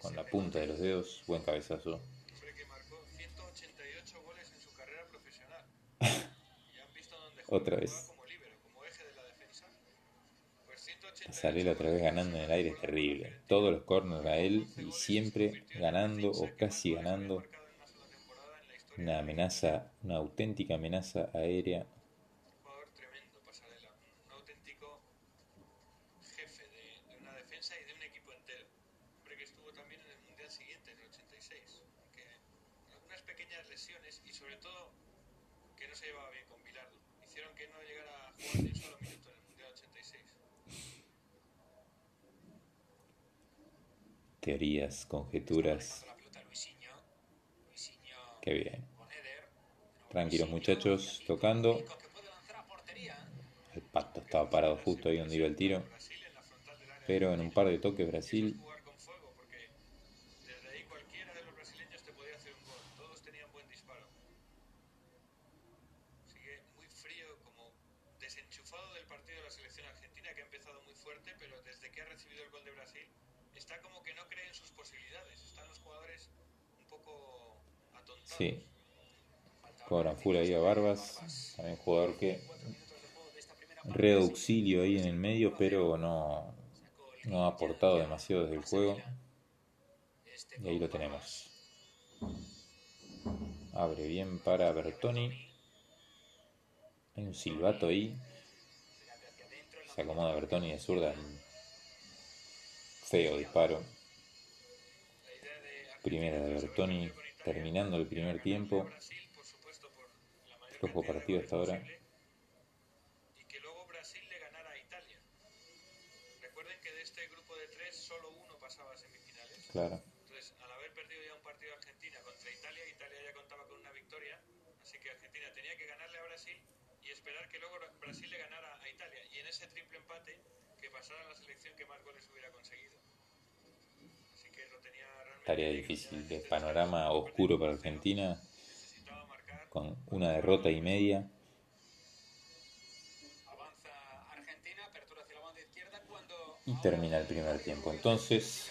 Con la punta de los dedos. Buen cabezazo. Otra vez. Pasarela otra vez ganando en el aire es terrible. Todos los corners a él y siempre ganando o casi ganando. Una amenaza, una auténtica amenaza aérea. Jugador tremendo, Pasarela. Un auténtico jefe de, de, una defensa y de un equipo entero. Hombre que estuvo también en el Mundial siguiente, en el 86. Que algunas pequeñas lesiones y sobre todo que no se llevaba bien con Bilardo. Hicieron que no llegara a jugar ni un solo minuto en el Mundial 86. Teorías, conjeturas. Qué bien. Tranquilos muchachos, tocando. El pato estaba parado justo ahí donde iba el tiro. Pero en un par de toques Brasil Jugar con fuego porque desde ahí cualquiera de los brasileños te podía hacer un gol. Todos tenían buen disparo. Sigue muy frío, como desenchufado del partido de la selección argentina que ha empezado muy fuerte, pero desde que ha recibido el gol de Brasil está como que no cree en sus posibilidades. Están los jugadores un poco atontados. Sí. Cobran full ahí a Barbas. También jugador que red auxilio ahí en el medio, pero no, no ha aportado demasiado desde el juego. Y ahí lo tenemos. Abre bien para Bertoni. Hay un silbato ahí. Se acomoda Bertoni de zurda. Feo disparo. Primera de Bertoni terminando el primer tiempo. Flojo partido hasta ahora. Y que luego Brasil le ganara a Italia. Recuerden que de este grupo de tres solo uno pasaba a semifinales. Claro. Entonces, al haber perdido ya un partido Argentina contra Italia, Italia ya contaba con una victoria, así que Argentina tenía que ganarle a Brasil y esperar que luego Brasil le ganara a Italia. Y en ese triple empate, que pasara la selección que más goles hubiera conseguido. Así que lo tenía realmente... Tarea difícil, de panorama oscuro para Argentina, con una derrota y media. Y termina el primer tiempo. Entonces,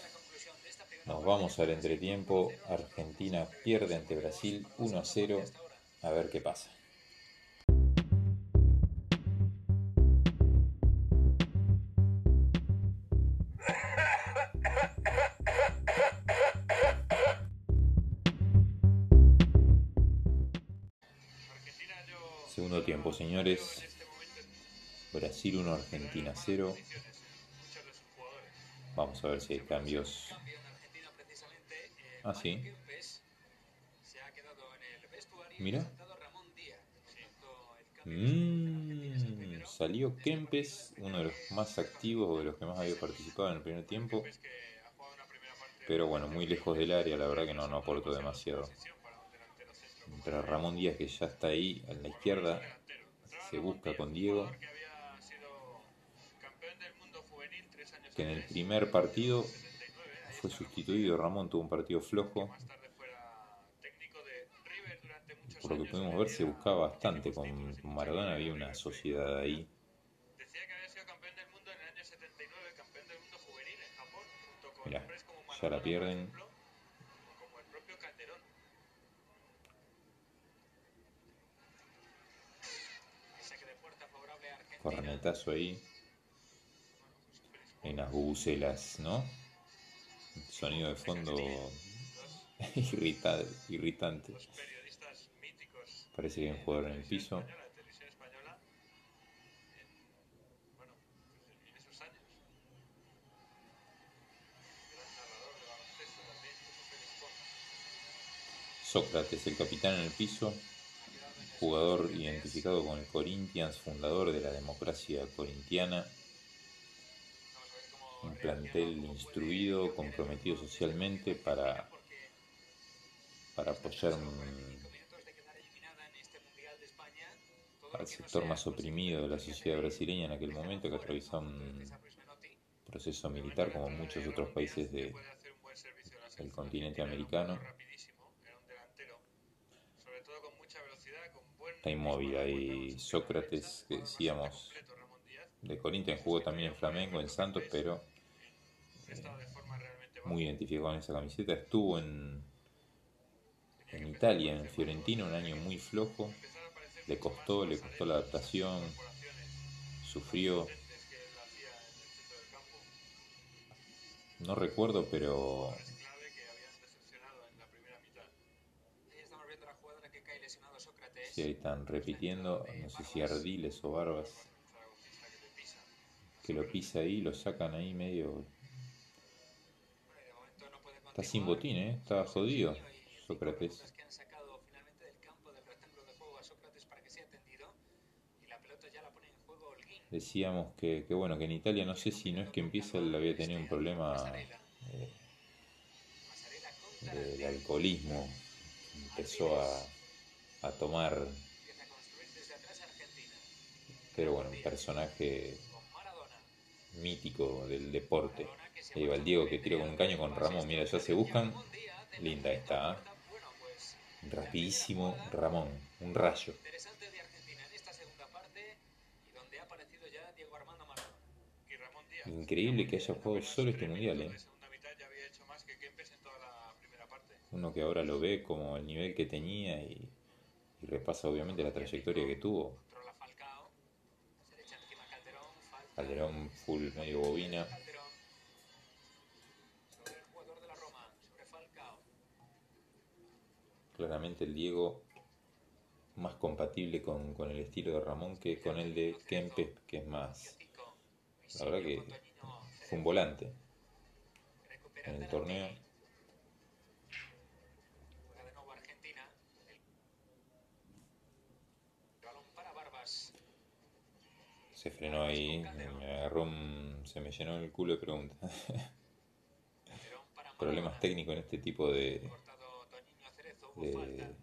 nos vamos al entretiempo. Argentina pierde ante Brasil 1 a 0. A ver qué pasa. Señores. Brasil 1, Argentina 0. condiciones, muchos de sus jugadores. Vamos a ver si hay cambios. Ah, sí. Mira. Mm, salió Kempes, uno de los más activos o de los que más había participado en el primer tiempo. Pero bueno, muy lejos del área, la verdad que no, aportó demasiado. Mientras Ramón Díaz, que ya está ahí a la izquierda, se busca con Diego. Que en el primer partido 79, ahí fue sustituido. Ramón tuvo un partido flojo. Por lo que pudimos ver, se buscaba bastante. Con Maradona había una sociedad ahí. Decía que había sido campeón del mundo en el año 79, campeón del mundo juvenil en Japón, junto con Mirá, hombres como ya la Maradona, por pierden. ejemplo, o como el propio Calderón. Saque de puerta favorable a Argentina. Cornetazo ahí. Hay unas bubucelas, ¿no? Sonido de fondo irrita- irritante. Parece que hay un jugador en el piso. en, en. Sócrates, el capitán en el piso. Jugador identificado con el Corinthians, fundador de la democracia corintiana. Un plantel instruido, comprometido socialmente para, para apoyar al sector más oprimido de la sociedad brasileña en aquel momento, que atravesaba un proceso militar como muchos otros países de, del continente americano. Está inmóvil, hay Sócrates, que decíamos, de Corinthians jugó también en Flamengo, en Santos, pero eh, muy identificado con esa camiseta. Estuvo en, en Italia, en Fiorentina, un año muy flojo. Le costó, le costó la adaptación, sufrió. No recuerdo, pero Sí, ahí están repitiendo, no sé si Ardiles o Barbas, que lo pisa ahí, lo sacan ahí medio... Está sin botín, ¿eh? Está jodido Sócrates. Decíamos que, que, bueno, que en Italia no sé si no es que empieza, él había tenido un problema eh, de alcoholismo, empezó a a tomar. Pero bueno, un personaje mítico del deporte. Ahí va el Diego que tira con un caño con Ramón. Mira, ya se buscan. Linda está. ¿eh? Rapidísimo Ramón. Un rayo. Increíble que haya jugado solo este mundial, ¿eh? Uno que ahora lo ve como el nivel que tenía y y repasa obviamente la trayectoria que tuvo. Calderón full medio bobina. Claramente el Diego más compatible con, con, el estilo de Ramón que con el de Kempes, que es más. La verdad que fue un volante en el torneo. Se frenó ahí, me agarró se me llenó el culo de preguntas. Problemas técnicos en este tipo de, de,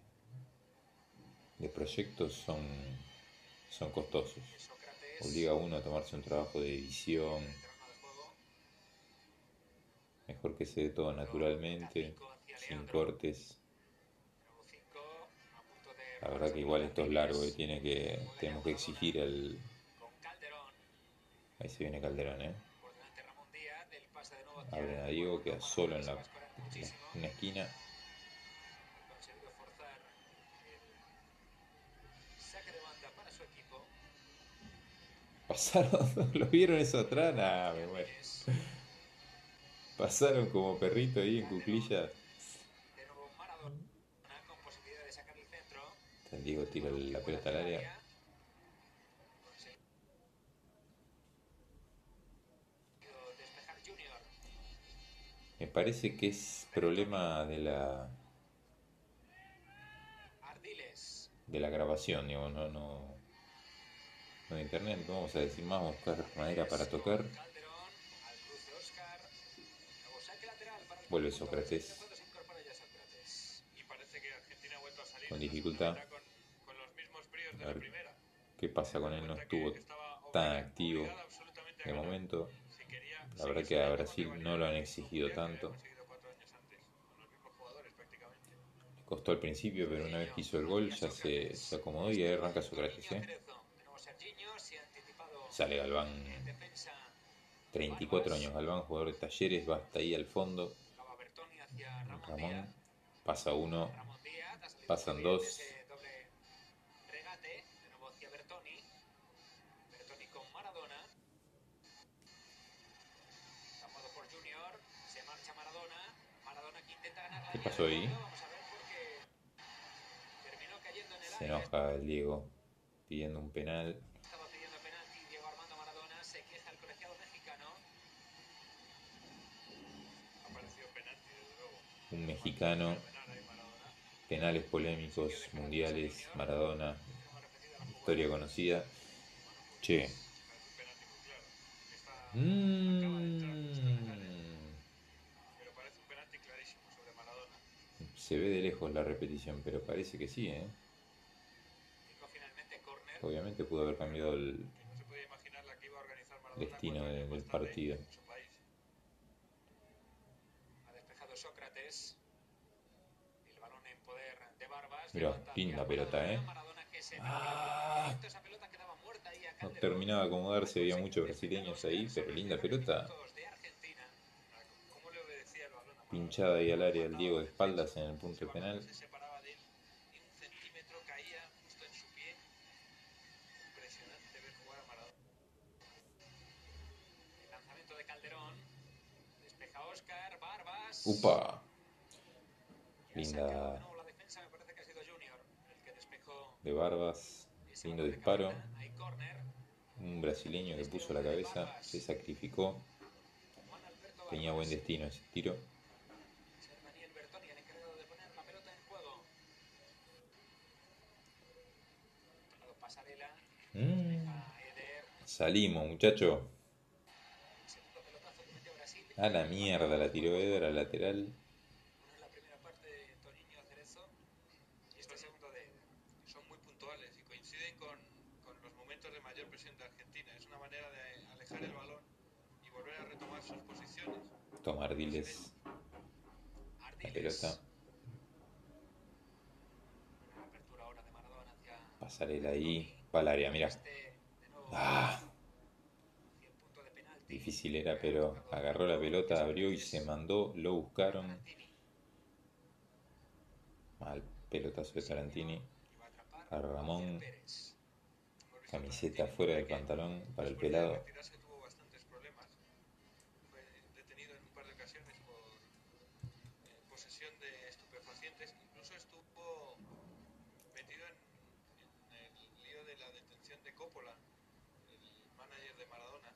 de proyectos son, son costosos. Obliga a uno a tomarse un trabajo de edición. Mejor que se dé todo naturalmente, sin cortes. La verdad que igual esto es largo y tiene que, tenemos que exigir al, Ahí se viene Calderón, ¿eh? Abre a Diego, queda solo en la, una esquina. Pasaron, ¿lo vieron eso atrás? Nah, me muero. Pasaron como perrito ahí en cuclillas. Diego tira la pelota al área. Me parece que es problema de la de la grabación, digo, no, no, no de internet, vamos a decir más, vamos a buscar manera para tocar. Vuelve Sócrates. Con dificultad. A ver qué pasa con él, no estuvo tan activo de momento. La verdad que a Brasil no lo han exigido tanto. Costó al principio, pero una vez que hizo el gol ya se, se acomodó y ahí arranca su ¿eh? Sale Galván, 34 años Galván, jugador de talleres, va hasta ahí al fondo. Ramón, pasa uno, pasan dos, pasó ahí? Se enoja el Diego pidiendo un penal. Un mexicano, penales polémicos, mundiales, Maradona, historia conocida. Che. Mmm. Se ve de lejos la repetición, pero parece que sí, ¿eh? obviamente pudo haber cambiado el destino del partido. Ha despejado Sócrates. El balón en poder de Barbas. Levanta linda pelota, ¿eh? Ah. No terminaba de acomodarse, había muchos brasileños ahí, pero linda pelota. De Argentina. ¿Cómo le obedecía el balón a Maradona? Pinchada ahí al área del Diego de espaldas en el punto penal. ¡Upa! Linda. de Barbas, lindo disparo. Un brasileño que puso la cabeza, se sacrificó. Tenía buen destino ese tiro. Mm. Salimos, muchacho. A la mierda la tiró Eder al lateral. Tomar diles la. Una apertura ahora de Maradona hacia Pasarela ahí. Al área, mira. Ah, difícil era, pero agarró la pelota, abrió y se mandó. Lo buscaron. Mal pelotazo de Tarantini. Iba a atrapar A Ramón. Camiseta fuera del pantalón para el pelado. retirarse tuvo bastantes problemas. Fue detenido en un par de ocasiones por eh, posesión de estupefacientes. Incluso estuvo metido en, en el lío de la detención de Coppola, el manager de Maradona.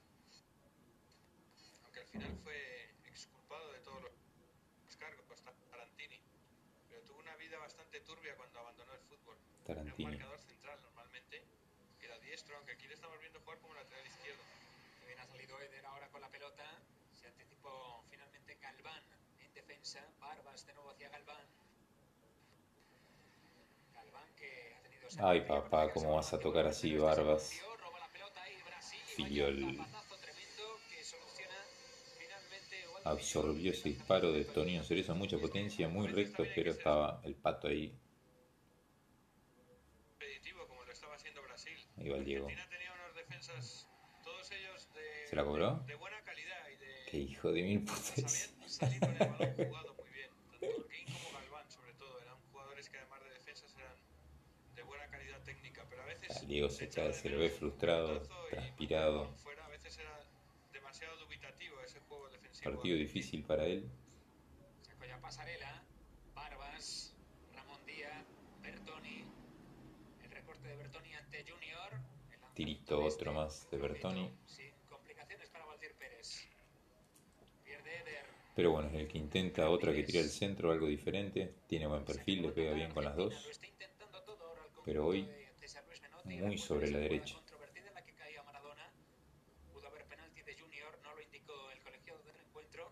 Aunque al final fue exculpado de todos los cargos, hasta Tarantini. Pero tuvo una vida bastante turbia cuando abandonó el fútbol. Era un Tarantini. marcador central normalmente, que era diestro, aunque aquí le estamos viendo jugar como lateral izquierdo. Que bien ha salido Eder ahora con la pelota. Se anticipó finalmente Galván en defensa. Barbas de nuevo hacia Galván. Galván que ha tenido Ay, papá, ¿cómo vas a tocar así, Barbas? Filiol. Absorbió ese disparo de Tonino Cerezo, mucha potencia, muy recto, pero estaba el pato ahí. Como lo estaba haciendo Brasil. Ahí va el Diego. Argentina tenía unos defensas, todos ellos de, ¿Se la cobró? de, de buena calidad y de Qué hijo de mil putas. sabían salir con el balón jugado muy bien. Tanto Orquín como Galván, sobre todo, eran jugadores que además de defensas eran de buena calidad técnica, pero a veces Al Diego se, se lo ve frustrado, transpirado. balón fuera, a veces era demasiado dubitativo ese juego defensivo. Partido difícil para él. Sacó ya pasarela. Barbas. Ramón Díaz. Bertoni. El recorte de Bertoni ante Junior. Tirito, otro más de Bertoni. Sin complicaciones para Valdir Pérez. Pierde Eder. Pero bueno, es el que intenta otra que tira el centro, algo diferente. Tiene buen perfil, le pega bien con las dos. Pero hoy, muy sobre la derecha. controvertida en la que caía Maradona. Pudo haber penalti de Junior, no lo indicó el colegiado del encuentro.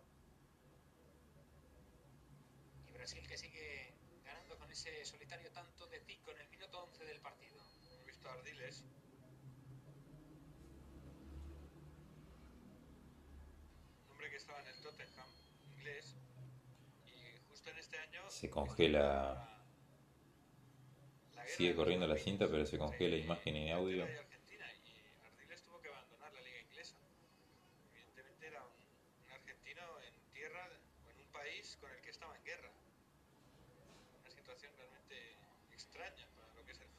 Y Brasil que sigue ganando con ese solitario tanto de Zico en el minuto 11 del partido. Hemos visto a Ardiles. Un hombre que estaba en el Tottenham, inglés. Y justo en este año. Se congela- Sigue corriendo la cinta, pero se congela imagen y audio.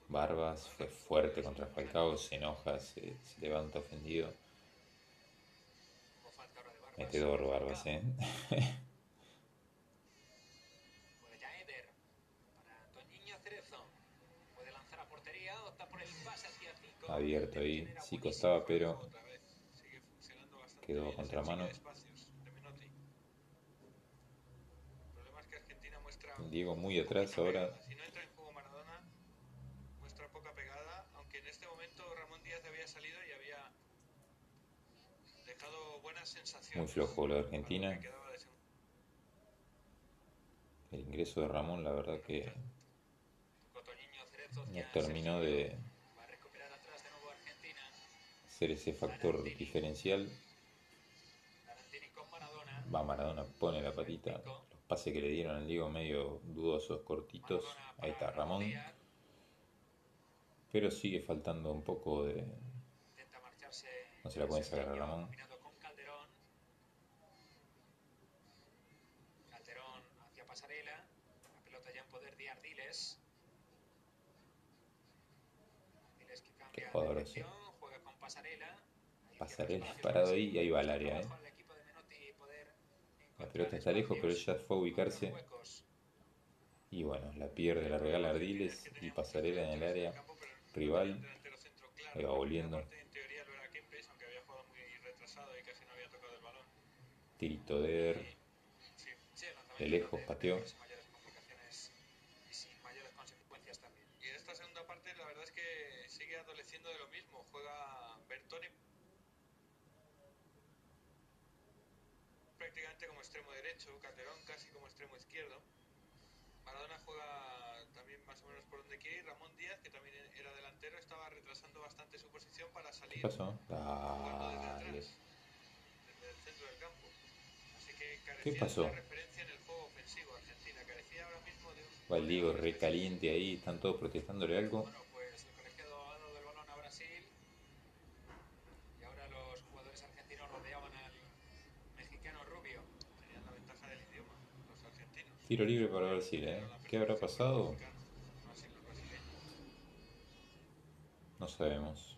Barbas fue fuerte contra Falcao, se enoja, se, se levanta ofendido. Metedor Barbas, eh. Abierto ahí, sí costaba, pero quedó a contramano. Diego muy atrás ahora. Muy flojo lo de Argentina. El ingreso de Ramón, la verdad que no terminó de, ser ese factor diferencial. Va Maradona, pone la patita. Los pases que le dieron al Diego medio dudosos, cortitos. Ahí está Ramón. Pero sigue faltando un poco de... No se la puede sacar a Ramón. Calderón hacia Pasarela. La pelota ya en poder de Ardiles. Ardiles que cambia Qué jugador de ese. dirección, juega con Pasarela. Parado ahí y ahí va al área, ¿eh? De La pelota está lejos, pero ella fue a ubicarse. Y bueno, la pierde, la regala Ardiles y Pasarela en el área rival. Ahí va volviendo. En teoría lo era Kempes, aunque había jugado muy retrasado y casi no había tocado el balón. Tirito de Eder. Sí, Sí, el lanzamiento De lejos, de- pateó. sin mayores complicaciones y sin mayores consecuencias también. Y en esta segunda parte la verdad es que sigue adoleciendo de lo mismo. Juega Bertoni prácticamente como extremo derecho, Calderón casi como extremo izquierdo. Maradona juega también más o menos por donde quiere y Ramón Díaz, que también era delantero, estaba retrasando bastante su posición para ¿Qué salir pasó? jugando desde atrás, desde el centro del campo. Así que carecía ¿Qué pasó? de referencia en el juego ofensivo Argentina, carecía ahora mismo de un... Va el Diego recaliente ahí, están todos protestándole algo. Bueno, pues el colegiado ha dado el balón a Brasil y ahora los jugadores argentinos rodeaban al mexicano Rubio. Tenían la ventaja del idioma, los argentinos. Tiro libre para Brasil, ¿eh? ¿Qué habrá pasado? No sabemos.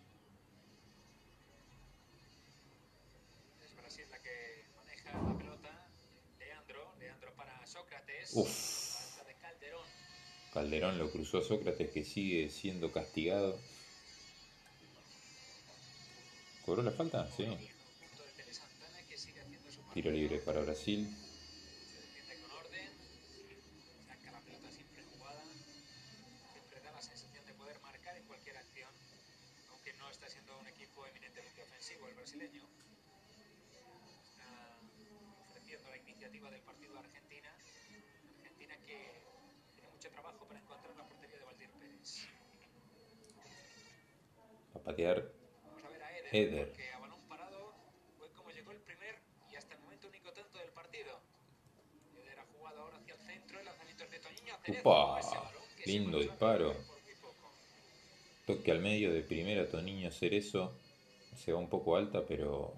Es. Uf. Calderón. Lo cruzó a Sócrates que sigue siendo castigado. ¿Cobró la falta? Sí. Tiro libre para Brasil. Que tiene mucho trabajo para encontrar la portería de Valdir Pérez. A patear Vamos a ver a Eder, Eder. porque a balón parado fue como llegó el primer y hasta el momento único tanto del partido. Eder ha jugado ahora hacia el centro, el lanzamiento es de Toñiño. ¡Upa! Lindo disparo. toque al medio de primera Toniño Cerezo. Se va un poco alta, pero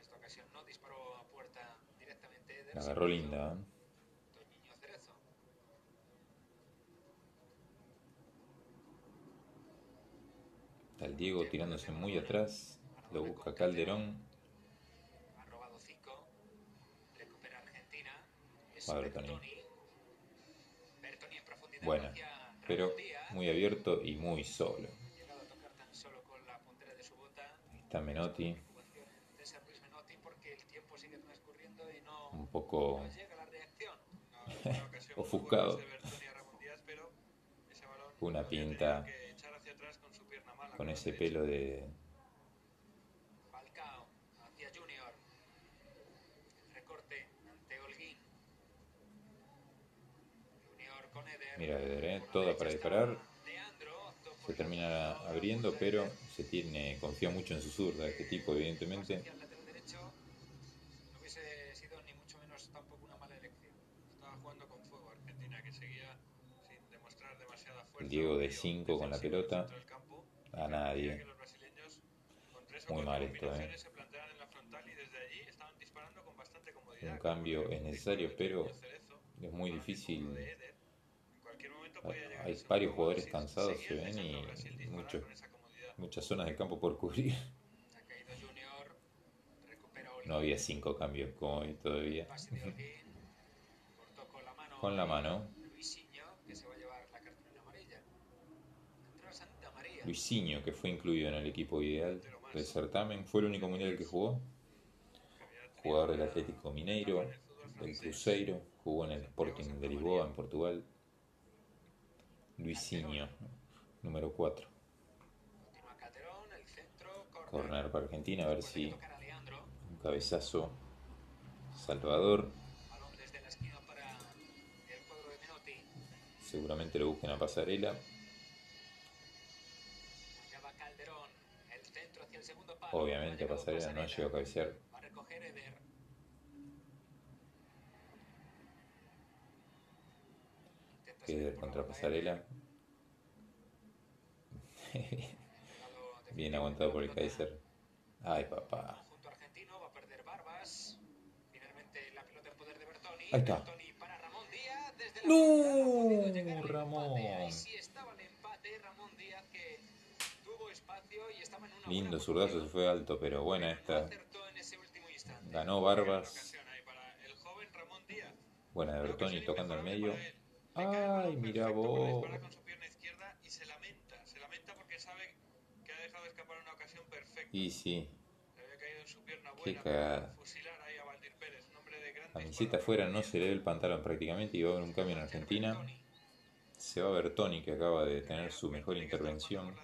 esta ocasión no disparó a puerta directamente la agarró linda. ¿eh? hizo Toñiño Cerezo. Está el Diego tirándose muy atrás. Lo busca Calderón. Buena, hacia Ramón pero muy abierto y muy solo. Ahí está Menotti, un poco una Ofuscado. buena de con ese pelo de Falcao hacia Junior. Recorte ante Holguín. Junior con Eder. Mira, Eder, ¿eh? Toda para disparar. Se termina abriendo, pero se tiene confía mucho en su zurda este tipo, evidentemente. Hacia el lateral derecho no hubiese sido ni mucho menos tampoco una mala elección. Estaba jugando con fuego Argentina, que seguía sin demostrar demasiada fuerza. Diego de o brío cinco con la pelota. A nadie. Muy mal esto, ¿eh? Un cambio es necesario, de pero es muy difícil. de Hay varios jugadores cansados, se ven, y comodidad. muchas zonas del campo por cubrir. No había cinco cambios como hoy todavía. De con la mano. Con la mano, Luisinho, que se va a llevar la cartulina amarilla. Entró Santa María. Luisinho, que fue incluido en el equipo ideal del certamen, fue el único mundial que jugó. Jugador del Atlético Mineiro, del Cruzeiro, jugó en el Sporting de Lisboa, en Portugal. Luisinho, número 4. Continúa Calderón, el centro. Corner para Argentina, a ver si un cabezazo. Salvador, seguramente lo busquen a pasarela. Obviamente Pasarela no llegó a cabecear. Por contra Pasarela. Bien aguantado por el. Kaiser. Ay, papá. Conjunto argentino va Lindo zurdazo, se fue alto, pero buena esta. en. Ganó Barbas. Buena de Bertoni tocando al impresionante medio. Ay, mira vos. y sí, en Qué cagada. a camiseta afuera, no se le ve el pantalón prácticamente y va a haber un cambio en Argentina. Se va Bertoni, que acaba de tener su mejor intervención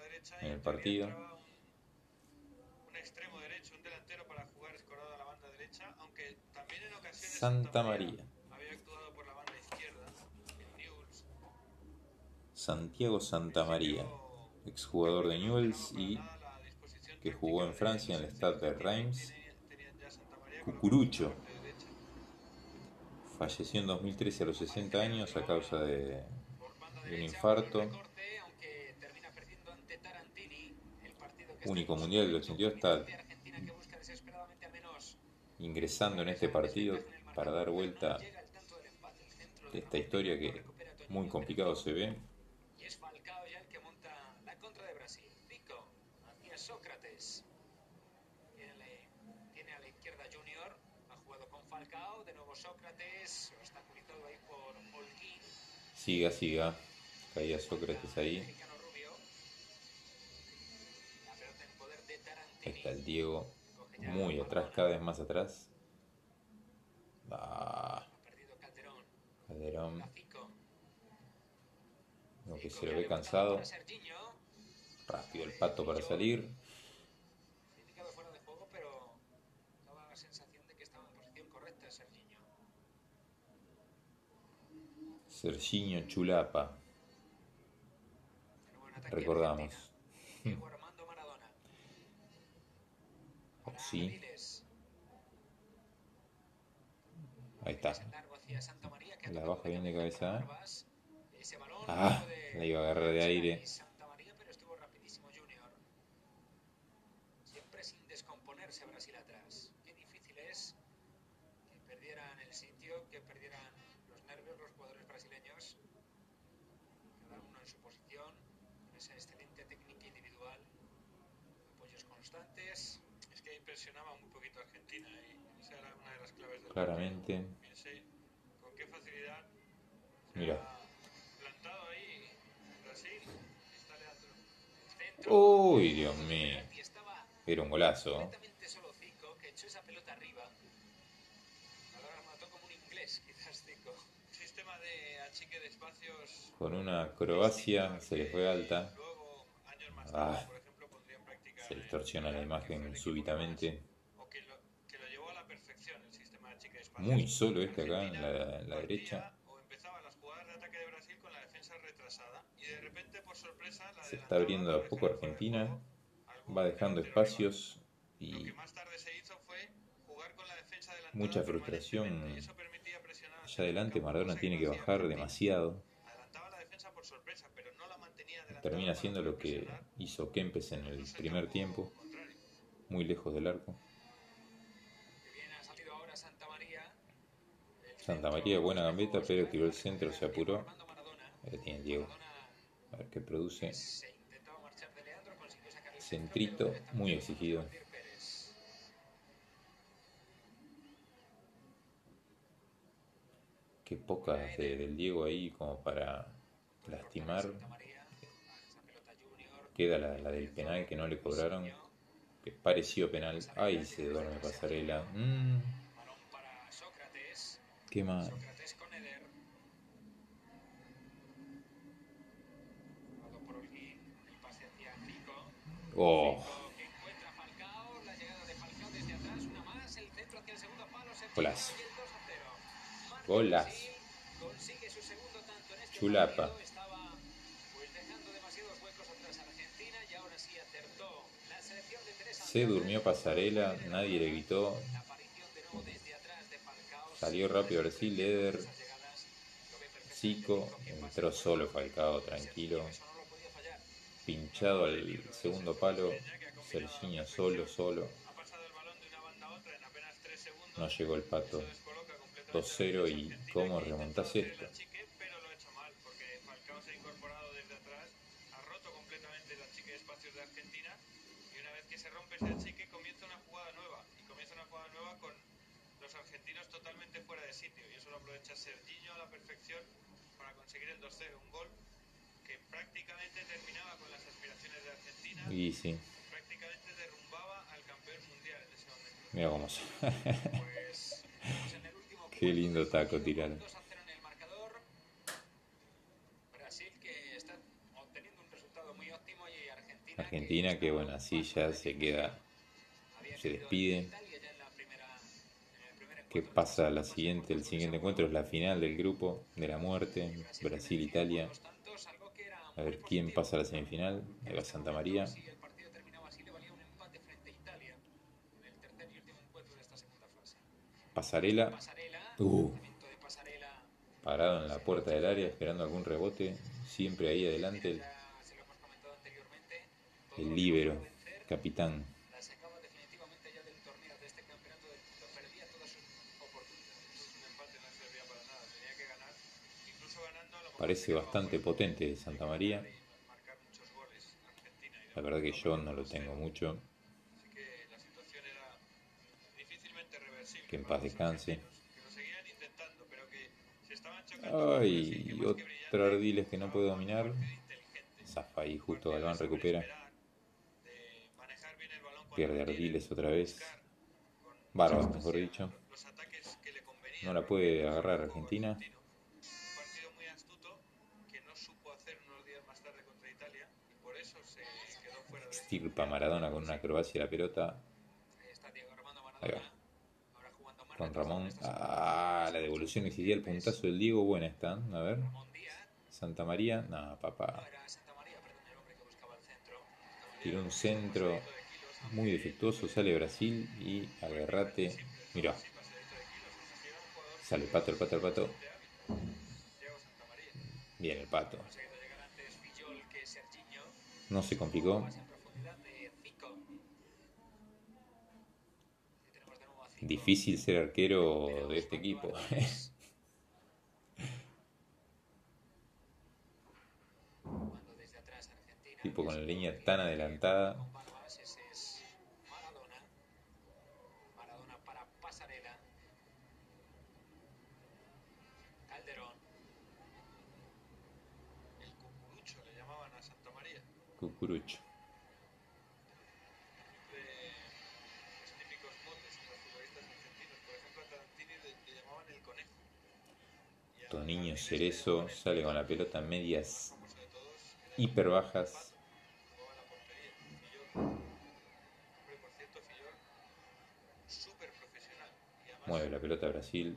en el partido. Un extremo derecho, un delantero para jugar escorado a la banda derecha, aunque también en ocasiones Santa María. Santiago Santamaría, exjugador de Newells y que jugó en Francia en el Stade de Reims. Cucurucho. Falleció en 2013 a los 60 años a causa de, de un infarto. Único mundial del 82 está ingresando en este partido para dar vuelta de esta historia que muy complicado se ve. Y es Falcao ya el que monta la contra de Brasil. Hacia Sócrates. A Sócrates. Siga, siga. Caía Sócrates ahí. Ahí está el Diego. Muy atrás, cada vez más atrás. Ah, Calderón. Lo que se lo ve cansado. Serginho. Rápido el pato para salir. Indicado fuera de juego, Ahí está. La baja bien de cabeza balón Ah, la iba a agarrar de aire. impresionaba muy poquito Argentina y Claramente. con qué facilidad Mira. plantado ahí Brasil. Está. Uy, Dios mío. Era un golazo. Con una Croacia se le fue alta. Ah. Se distorsiona la imagen súbitamente. O que lo, que lo llevó a la perfección el sistema de achique de espacios. Muy solo este acá en la, en la derecha. Se está abriendo a poco Argentina. Va dejando espacios y mucha frustración allá adelante. Maradona tiene que bajar demasiado. Termina haciendo lo que hizo Kempes en el primer tiempo, muy lejos del arco. Que bien ha salido ahora Santa María. El Santa María, buena gambeta, pero tiró el en centro, se apuró. Ahí tiene Diego. A ver qué produce. Centrito, muy exigido. Qué pocas de- del Diego ahí como para lastimar. Queda la, la del penal que no le cobraron. Que pareció penal. Ay, se duerme pasarela. Mm, balón para Sócrates. qué mal. Sócrates con Eder. Jugado por Holguín, el pase hacia Zico. Oh, Zico que encuentra a Falcao, la llegada de Falcao desde atrás, una más, el centro hacia el segundo palo, se Golazo. y el 2 a 0. Marca Golazo. Brasil, consigue su segundo tanto en este Chulapa. pues Se durmió Pasarela, nadie le gritó. Salió rápido Brasil, Eder, Zico, entró solo Falcao, tranquilo. Pinchado al segundo palo, Serginho solo, solo. No llegó el pato. 2-0 y cómo remontás esto. se rompe comienza una jugada nueva y comienza una jugada nueva con los argentinos totalmente fuera de sitio y eso lo aprovecha Serginho a la perfección para conseguir el 2-0, un gol que prácticamente terminaba con las aspiraciones de Argentina y sí. prácticamente derrumbaba al campeón mundial en ese momento. Mira cómo se... pues, Qué lindo taco tiraron. Argentina que bueno, así ya se queda, se despide. ¿Qué pasa la siguiente? El siguiente encuentro es la final del grupo de la muerte, Brasil-Italia. A ver quién pasa a la semifinal. Ahí va Santa María. Pasarela. Uh, parado en la puerta del área esperando algún rebote. Siempre ahí adelante el líbero, capitán. Parece bastante potente Santa María. La verdad que yo no lo tengo mucho. Que en paz descanse. Ay, otro Ardiles que no puede dominar. Zafa ahí, justo Galván recupera. Pierde Ardiles otra vez. Barba, mejor dicho. No la puede agarrar Argentina. Extirpa Maradona con una acrobacia la pelota. Ahí va. Con Ramón. Ah, la devolución exigía el puntazo del Diego. Buena está. A ver. Santa María. No, papá. Tiró un centro muy defectuoso, sale Brasil y agarrate, mira, sale el pato, el pato, el pato, bien el pato, no se complicó, difícil ser arquero de este equipo. tipo con la línea tan adelantada. Cucurucho. Toniño Cerezo sale con la pelota en medias hiper bajas. Mueve la pelota Brasil.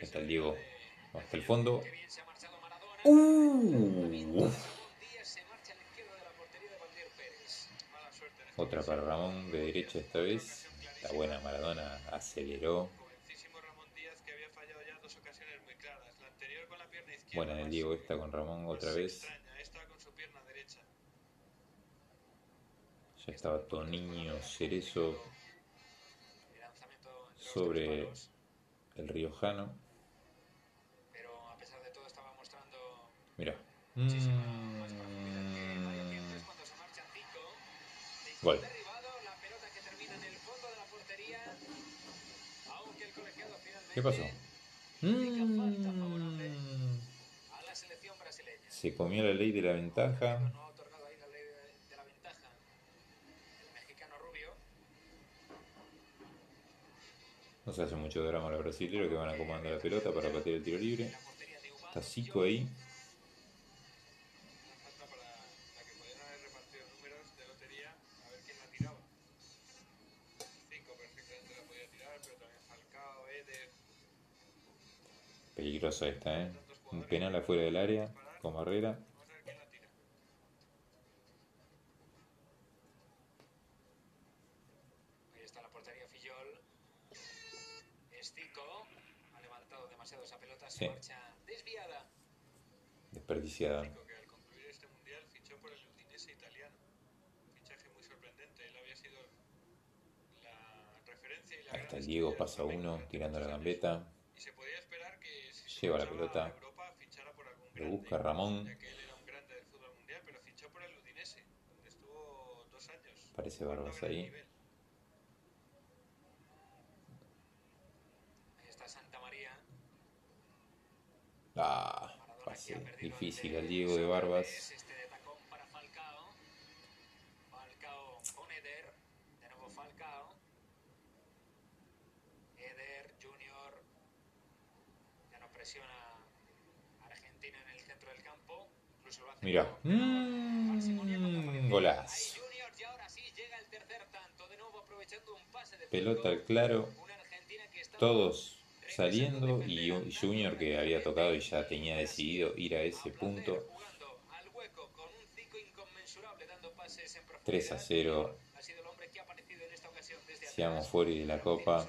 está el Diego. Hasta el fondo. Uh. Otra para Ramón de derecha esta vez. La buena Maradona aceleró. Buena del Diego esta con Ramón otra vez. Ya estaba todo niño cerezo sobre el riojano. El colegiado finalmente ¿Qué pasó? Mm. a. Se comió la ley de la ventaja. No se hace mucho drama los brasileños que van acomodando la pelota para patear el tiro libre. Está Zico ahí. Peligrosa esta, ¿eh? Un penal afuera del área con barrera. Ahí está la portería Fillol. Es Zico. Ha levantado demasiado esa pelota. Se Sí. marcha desviada. Desperdiciada. Que al concluir este mundial fichó por el Udinese italiano. Fichaje muy sorprendente. Él había sido la referencia y la Ahí está Diego, pasa uno, tirando la gambeta. Y se podía esperar que si se Lleva la pelota. Lo busca Ramón. Parece Barbas ahí. Ah, pase difícil al Diego de Barbas. Suárez, Este de tacón para Falcao. Falcao con Eder. De nuevo Falcao. Eder Junior. Ya no presiona a Argentina en el centro del campo. Incluso lo hace Mira. con parsimonia cuando Mm, aparece golazo. ahí Junior y ahora sí llega el tercer tanto. De nuevo aprovechando un pase de Pelota al claro. Todos saliendo y y Junior que había tocado y ya tenía decidido ir a ese punto. 3 a 0. Seamos fuera de la copa.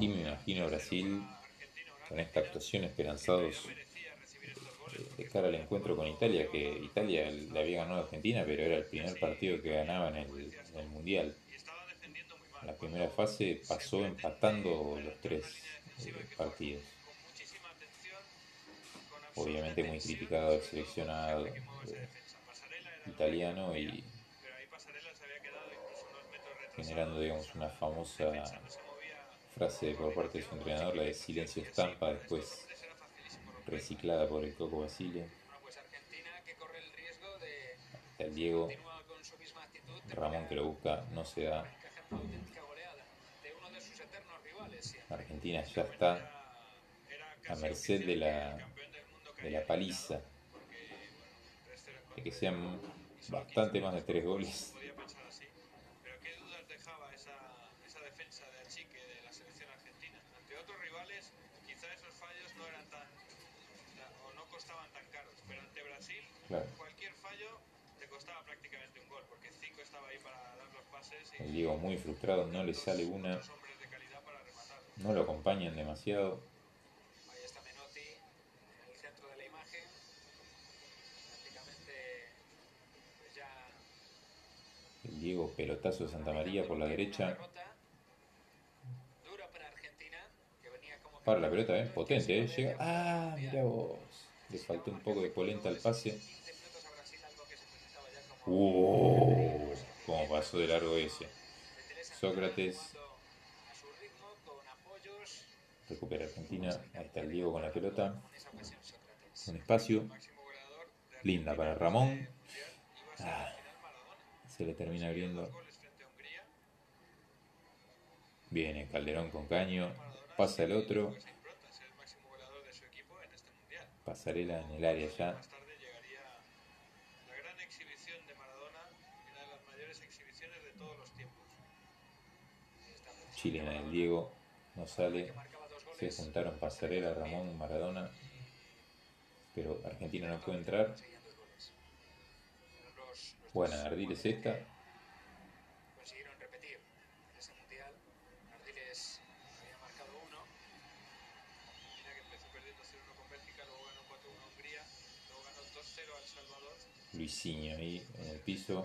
Y me imagino Brasil con esta actuación esperanzados eh, de cara al encuentro con Italia, que Italia le había ganado a Argentina, pero era el primer partido que ganaba en el, en Mundial. La primera fase pasó empatando los tres eh, partidos. Obviamente muy criticado el seleccionado eh, italiano y generando digamos una famosa Defensa no se movía. Frase por parte de su entrenador, la de silencio estampa, después reciclada por el Coco Basile. El Diego. Ramón que lo busca, no se da. Argentina ya está a merced de la, de la paliza, porque, bueno, 3-0 en de que sean bastante más de tres goles. El Diego muy frustrado, no le sale una, no lo acompañan demasiado. Ahí está Menotti en el centro de la imagen. Prácticamente ya El Diego pelotazo de Santa María por la derecha. Para la pelota, ¿eh? Potente, ¿eh? Llega. Ah, mira vos. Le faltó un poco de polenta al pase. 15 minutos a Brasil, algo que se como Uh, como pasó de largo ese. Sócrates. Recupera Argentina. Ahí está el Diego con la pelota. Un espacio. Linda para Ramón. Ah. Se le termina abriendo. Viene Calderón con caño. Pasa el otro. Pasarela en el área ya. Más tarde llegaría la gran exhibición de Maradona, una de las mayores exhibiciones de todos los tiempos. Ahí está Brasil, Chilena del Diego. No sale. Se juntaron Pasarela, Ramón, Maradona. Pero Argentina no puede entrar. Buena, Ardiles goles esta. Consiguieron repetir en ese mundial. Ardiles había marcado uno. Argentina que empezó perdiendo 0-1 con Bélgica, luego ganó 4-1 a Hungría, luego ganó 2-0 3-0 al Salvador. Luisinho ahí en el piso.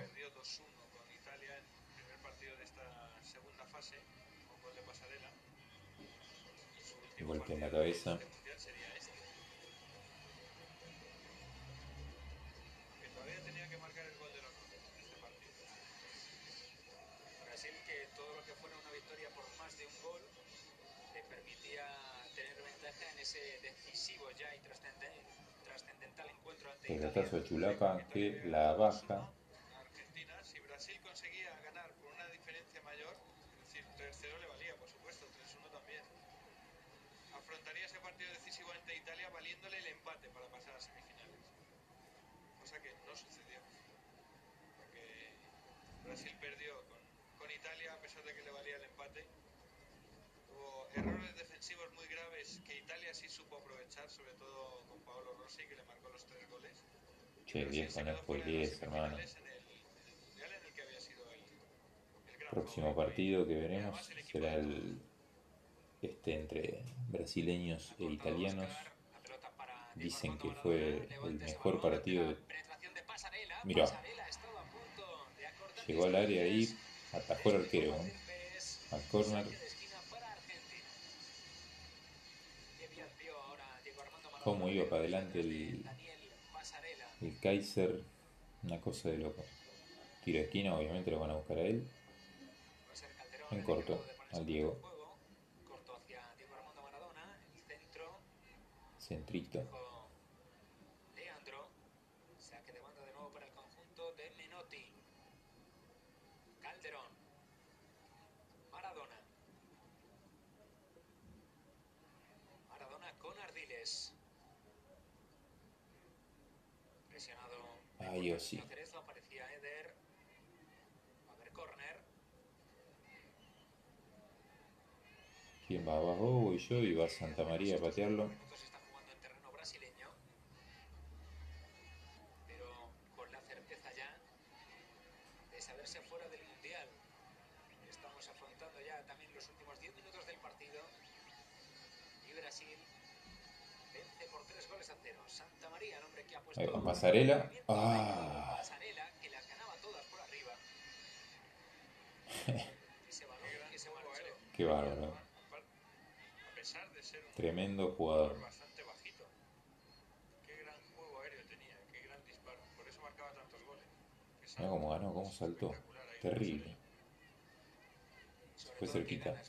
Y trascenden- trascendental encuentro ante Pelotazo a Italia. Chulapa que la baja. a Argentina, si Brasil conseguía ganar por una diferencia mayor, es decir, 3-0 le valía, por supuesto, 3-1 también. Afrontaría ese partido decisivo ante Italia valiéndole el empate para pasar a semifinales. Cosa que no sucedió. Porque Brasil perdió con, con Italia a pesar de que le valía el empate. Hubo errores defensivos muy graves que Italia sí supo aprovechar, sobre todo con Paolo Rossi, que le marcó los tres goles. Che, viejo, no spoilees, hermano. Próximo partido que veremos será el este entre brasileños e italianos. Dicen que fue el mejor partido de... Mirá, llegó al área ahí, atajó el arquero, ¿eh? al córner. Cómo iba para adelante el, el Kaiser, una cosa de loco. Tiro de esquina, obviamente lo van a buscar a él. En corto, al Diego. Corto hacia Diego Armando Maradona, el centro, Centrito. Leandro, saque de banda de nuevo para el conjunto de Menotti. Calderón. Maradona. Maradona con Ardiles. Presionado. Ay, oh, sí. Aparecía Eder. Va a haber córner. ¿Quién va abajo? Voy yo y va Santa María a patearlo. Gran disparo. Por eso marcaba tantos goles. Es Mira cómo ganó, cómo saltó. ahí. Terrible. Fue cerquita.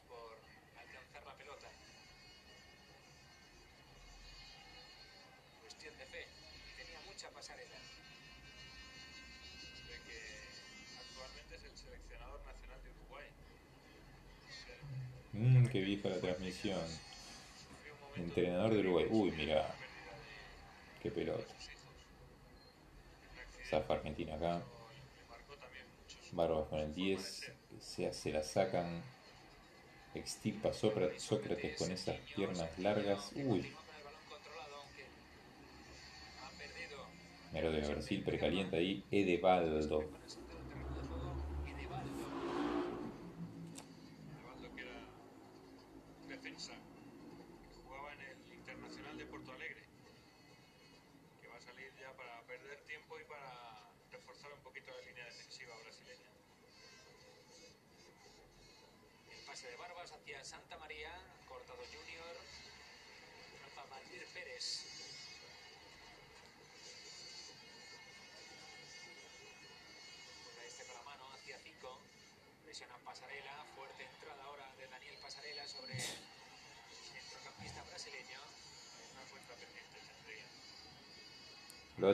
Qué vieja la transmisión. Entrenador de Uruguay. Uy, mira, qué pelota. Zafa Argentina acá. Barbas con el su forma de 10. ser. Se, se la sacan. Extirpa Sócrates, con esas piernas largas. Uy, Mero de Brasil precalienta ahí. Edebaldo.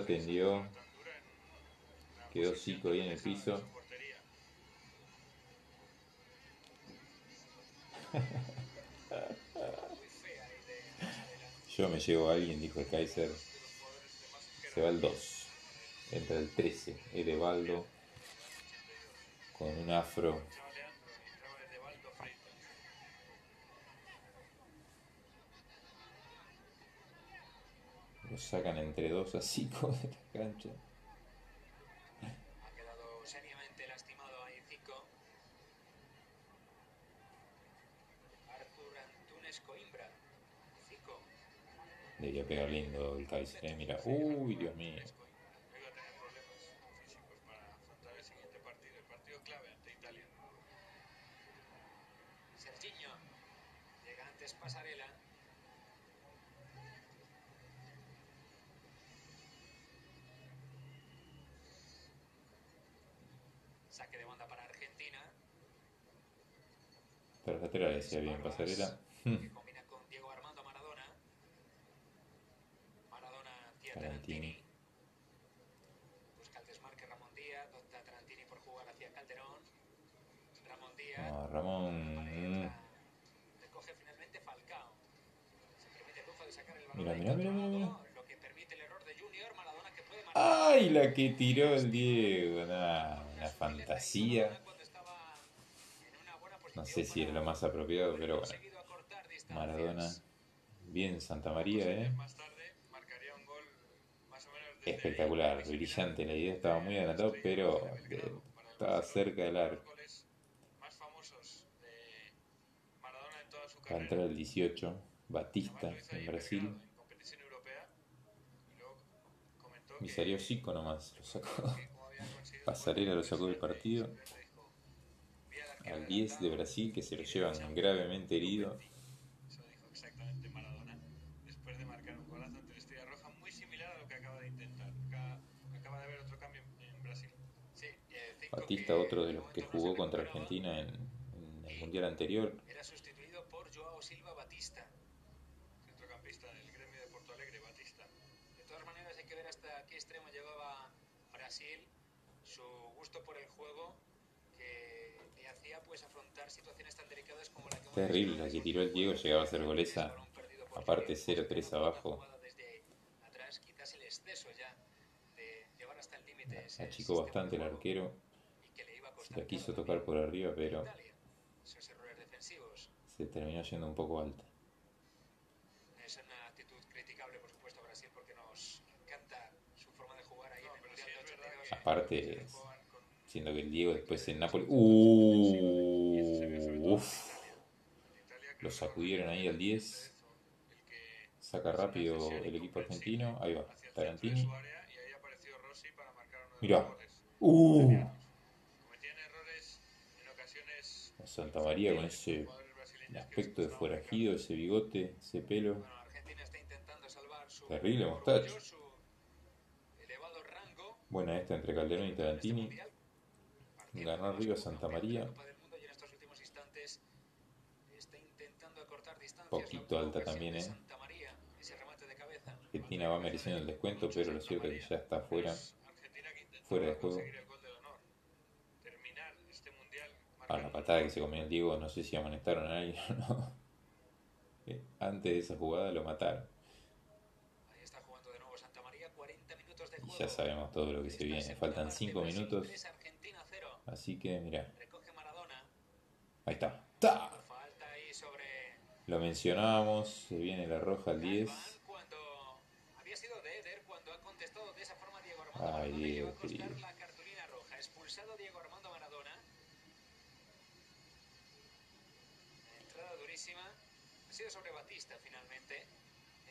Atendió. Quedó Zico ahí en el piso. Yo me llevo a alguien, dijo el Kaiser. Se va el 2. Entra el 13. Edebaldo. Con un afro. Entraba Leandro y entraba Edebaldo Freitas. Lo sacan entre dos así como de la cancha. Ha quedado seriamente lastimado ahí Zico. Artur Antunes Coimbra. Zico. Debería pegar lindo el Kaiser, eh. Mira. Uy, Dios mío. es Pasarela. Saque de banda para Argentina. Pero lateral decía bien pasarela. Que combina con Diego Armando Maradona. Maradona hacia Tarantini. Tarantini. Busca el desmarque Ramón Díaz. Opta Tarantini por jugar hacia Calderón. Ramón Díaz. No, Ramón. Recoge finalmente Falcao. Se permite el lujo de sacar el balón. Mira, mira, mira, mira. Lo que permite el error de Junior. Maradona que puede marcar. ¡Ay! La que tiró el Diego. Nah, una fantasía. No sé si para lo más apropiado, pero bueno. Maradona. Bien Santa María, ¿eh? Espectacular, brillante. La idea estaba muy adelantado, pero estaba cerca del arco. Va a entrar el 18, Batista, en Brasil. Y salió Zico nomás, lo sacó. Pasarela lo sacó del partido. Simplemente dijo, "Vi al arquero Al 10 de Brasil, que se lo llevan gravemente herido. Eso dijo exactamente Maradona después de marcar un golazo ante la Estrella Roja, muy similar a lo que acaba de intentar. Acaba, acaba de haber otro cambio en, Brasil. Sí, eh, cinco Batista, que otro de los que jugó contra. Argentina en, en el Mundial anterior. Era sustituido por Joao Silva Batista. Centrocampista del gremio de Porto Alegre, Batista. De todas maneras, hay que ver hasta qué extremo llevaba Brasil, su gusto por el juego, pues afrontar situaciones tan delicadas como la que Terrible, la que tiró el Diego llegaba a ser goleza. Aparte Junior, 0-3 una abajo. Achicó sistema bastante de el arquero. y que le iba a Se costar la quiso tocar por arriba, pero se terminó yendo un poco alta. Es una actitud criticable, por supuesto, a Brasil porque nos encanta su forma de jugar ahí No, en el pero Mundial sí de es verdad 82. que Aparte, siendo que el Diego después en Nápoles. ¡Uh! Uf, lo sacudieron ahí al 10. el que Saca rápido el equipo argentino. Ahí va, Tarantini. Mirá. ¡Uh! Santa María con ese aspecto de forajido, ese bigote, ese pelo. Terrible mostacho. Buena esta entre Calderón y este Tarantini. Arriba Moscú, Santa María. Poquito alta también, ¿eh? Argentina va mereciendo el descuento, pero lo cierto es que ya está fuera. Fuera de juego. Terminar este A marcando la patada que se comió el Diego, no sé si amonestaron a alguien o no. Eh, Antes de esa jugada lo mataron. Ahí está jugando de nuevo Santa María, 40 minutos de Y ya sabemos todo lo que se viene. Faltan parte, 5 Brasil minutos. 3, Argentina 0. Así que mira, Recoge Maradona. ahí está. ¡Ta! Falta ahí sobre Lo mencionábamos, se viene la roja al 10. Galván cuando había sido de Eder cuando ha contestado de esa forma Diego Armando Ay, Maradona Diego, va a costar querido. la cartulina roja. Expulsado Diego Armando Maradona. Entrada durísima. Ha sido sobre Batista finalmente.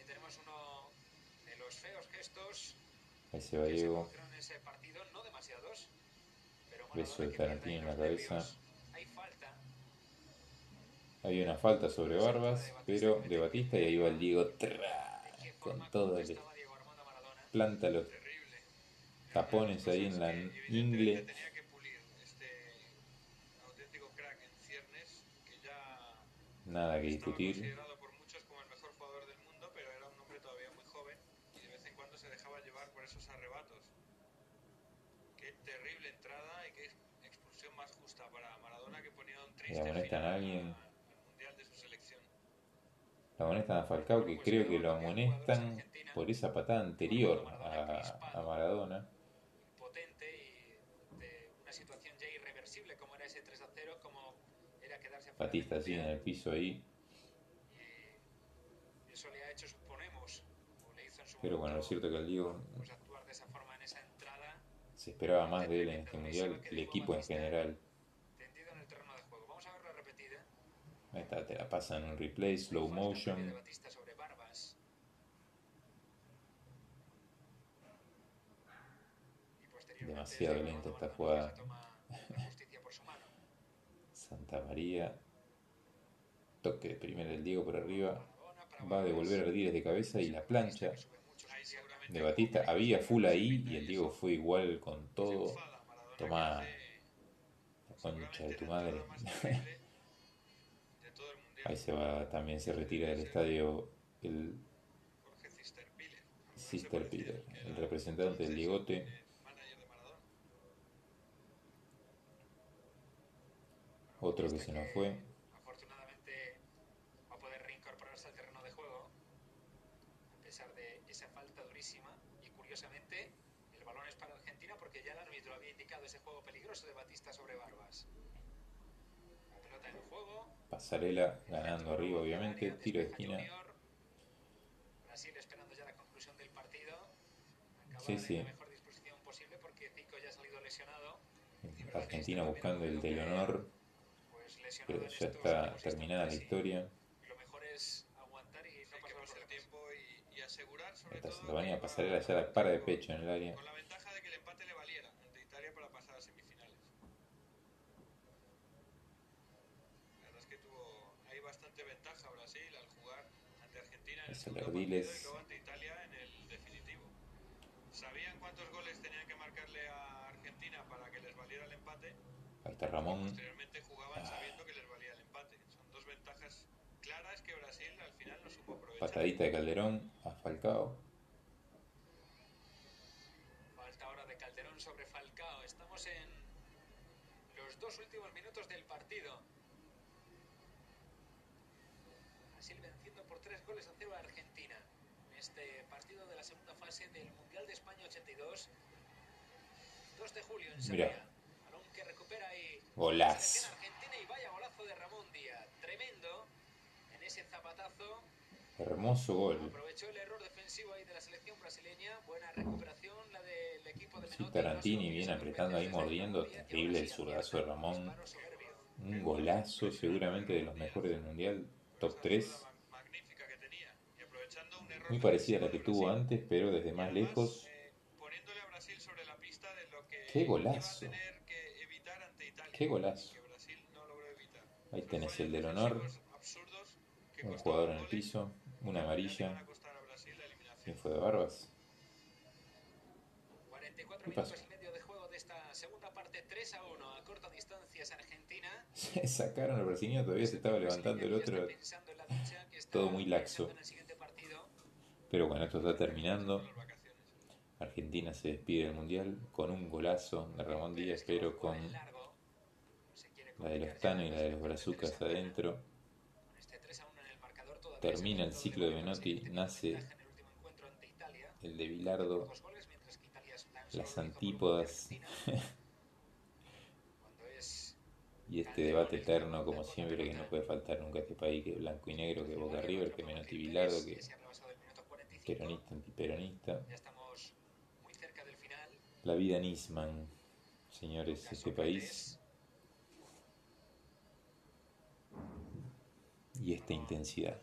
Y tenemos uno de los feos gestos Ahí se va que se Diego. produjeron en ese partido, no demasiados. Beso de Tarantino en la cabeza. Hay una falta sobre Barbas, pero de Batista y ahí va el Diego. ¡tra! ¿De qué Con todo el planta los tapones ahí en la ingle. Nada que discutir. considerado por muchos como el mejor jugador del mundo, pero era un hombre todavía muy joven y de vez en cuando se dejaba llevar por esos arrebatos. Qué terrible entrada y qué expulsión más justa para Maradona que triste Le amonestan a alguien. Lo amonestan a Falcao, que creo que lo amonestan por esa patada anterior a, a Maradona. potente y de una situación ya irreversible como era ese 3 a 0, como era quedarse fuera Batista así en el piso ahí. Pero bueno, lo cierto que el Diego pues se esperaba más de él en este mundial, el equipo en general. tendido en el terreno de juego. Vamos a verlo repetida. Ahí está, te la pasan en un replay, slow motion. Demasiado lenta esta jugada. Santa María. Toque de primera del Diego por arriba. Va a devolver a Ardiles de cabeza y la plancha de Batista. Había full ahí y el Diego fue igual con todo. Tomá la concha de tu madre. Ahí se va, también se retira del estadio el Sister Peter, el representante del Diegote. Otro que se nos fue. Afortunadamente va a poder reincorporarse al terreno de juego a pesar de esa falta durísima y curiosamente el balón es para Argentina porque ya el árbitro había indicado ese juego peligroso de Batista sobre Barbas. La pelota en juego. Pasarela ganando arriba obviamente, tiro de esquina. Brasil esperando ya la conclusión del partido. Acaba Sí, sí. la mejor disposición posible porque Zico ya ha salido lesionado. Argentina buscando el del honor, Pues lesionado pero en ya estos está terminada la historia. Lo mejor es aguantar y no Hay que pasar por pasar el tiempo y, y asegurar sobre Esta todo se venía que Pasarela ya la para de pecho en el área. Con la ventaja de que el empate le valiera ante Italia para pasar a semifinales. La verdad es que tuvo ahí bastante ventaja Brasil al jugar ante Argentina en el Es el segundo Ardiles. partido y luego ante Italia en el definitivo. Sabían cuántos goles tenían que marcarle a Argentina para que les valiera el empate. Ahí está Ramón. Posteriormente jugaban Ah. sabiendo que les valía el empate. Son dos ventajas claras que Brasil al final no supo aprovechar. Patadita de Calderón a Falcao. Falta ahora de Calderón sobre Falcao. Estamos en los dos últimos minutos del partido. Brasil venciendo por tres goles a cero a Argentina. En este partido de la segunda fase del Mundial de España 82. 2 de julio en Mirá. Sevilla. Balón que recupera ahí. Golazo. Selección argentina y vaya golazo de Ramón Díaz. Tremendo. En ese zapatazo. Hermoso gol. Aprovechó el error defensivo ahí de la selección brasileña. Buena recuperación la del equipo de Sí. Tarantini viene apretando ahí mordiendo. Terrible el zurdazo de Ramón. Un golazo, seguramente de los mejores del mundial. Top 3. Magnífica que tenía. Y aprovechando un error Muy parecida a la que tuvo antes, pero desde más lejos. poniéndole a Brasil sobre la pista de lo que Qué golazo. iba a tener que evitar ante Italia. Qué golazo. Ahí tenés el del honor. Un jugador en el piso. Una amarilla. ¿Quién fue de Barbas? 44 ¿Qué minutos pasó? y medio de juego de esta segunda parte. 3 a 1 a corta distancia es Argentina. Se sacaron al brasileño, todavía se estaba levantando el otro. Todo muy laxo. pensando en el siguiente partido. Pero bueno, esto está terminando. Argentina se despide del mundial con un golazo de Ramón Díaz, pero con la de los Tano y la de los Brazucas adentro. Con 3 a 1 en el marcador, todavía Termina el ciclo de Menotti, nace el de Bilardo, las antípodas y este debate eterno, como siempre, que no puede faltar nunca este país, que blanco y negro, que Boca River, que Menotti Bilardo, que se ha rebasado el minuto 45. Peronista, antiperonista. Ya estamos muy cerca del final. La vida Nisman, señores, este país. Y esta intensidad.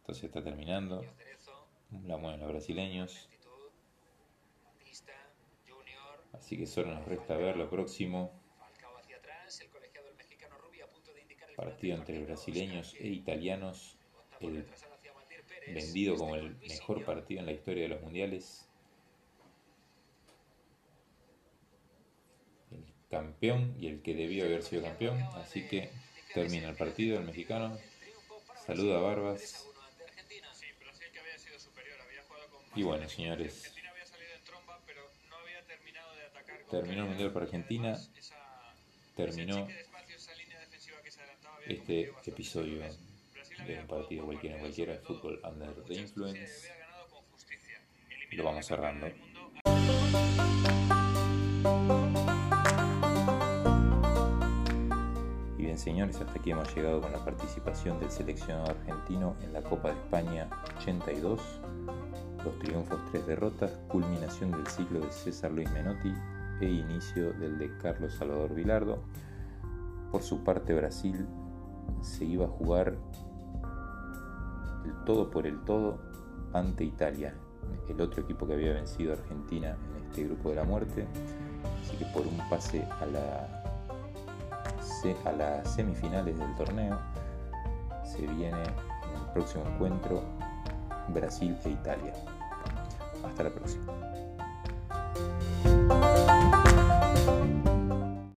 Entonces está terminando, la mueven los brasileños, así que solo nos resta ver lo próximo, partido entre brasileños e italianos, el vendido este como el mejor partido en la historia de los mundiales, el campeón y el que debió haber sido campeón, así que termina el partido el mexicano, saluda a Barbas. 3 a 1 ante Argentina. Sí, Brasil que había sido superior, había jugado con más y bueno señores, Terminó el. Mundial para Argentina, terminó este episodio de un partido cualquiera partido, cualquiera todo, fútbol under the influence, lo vamos cerrando. Y bien señores, hasta aquí hemos llegado con la participación del seleccionado argentino en la Copa de España 82, los triunfos, tres derrotas, culminación del ciclo de César Luis Menotti e inicio del de Carlos Salvador Vilardo. Por su parte Brasil se iba a jugar el todo por el todo ante Italia, el otro equipo que había vencido a Argentina en este grupo de la muerte, así que por un pase a la se- a las semifinales del torneo que viene, en el próximo encuentro, Brasil e Italia. Hasta la próxima.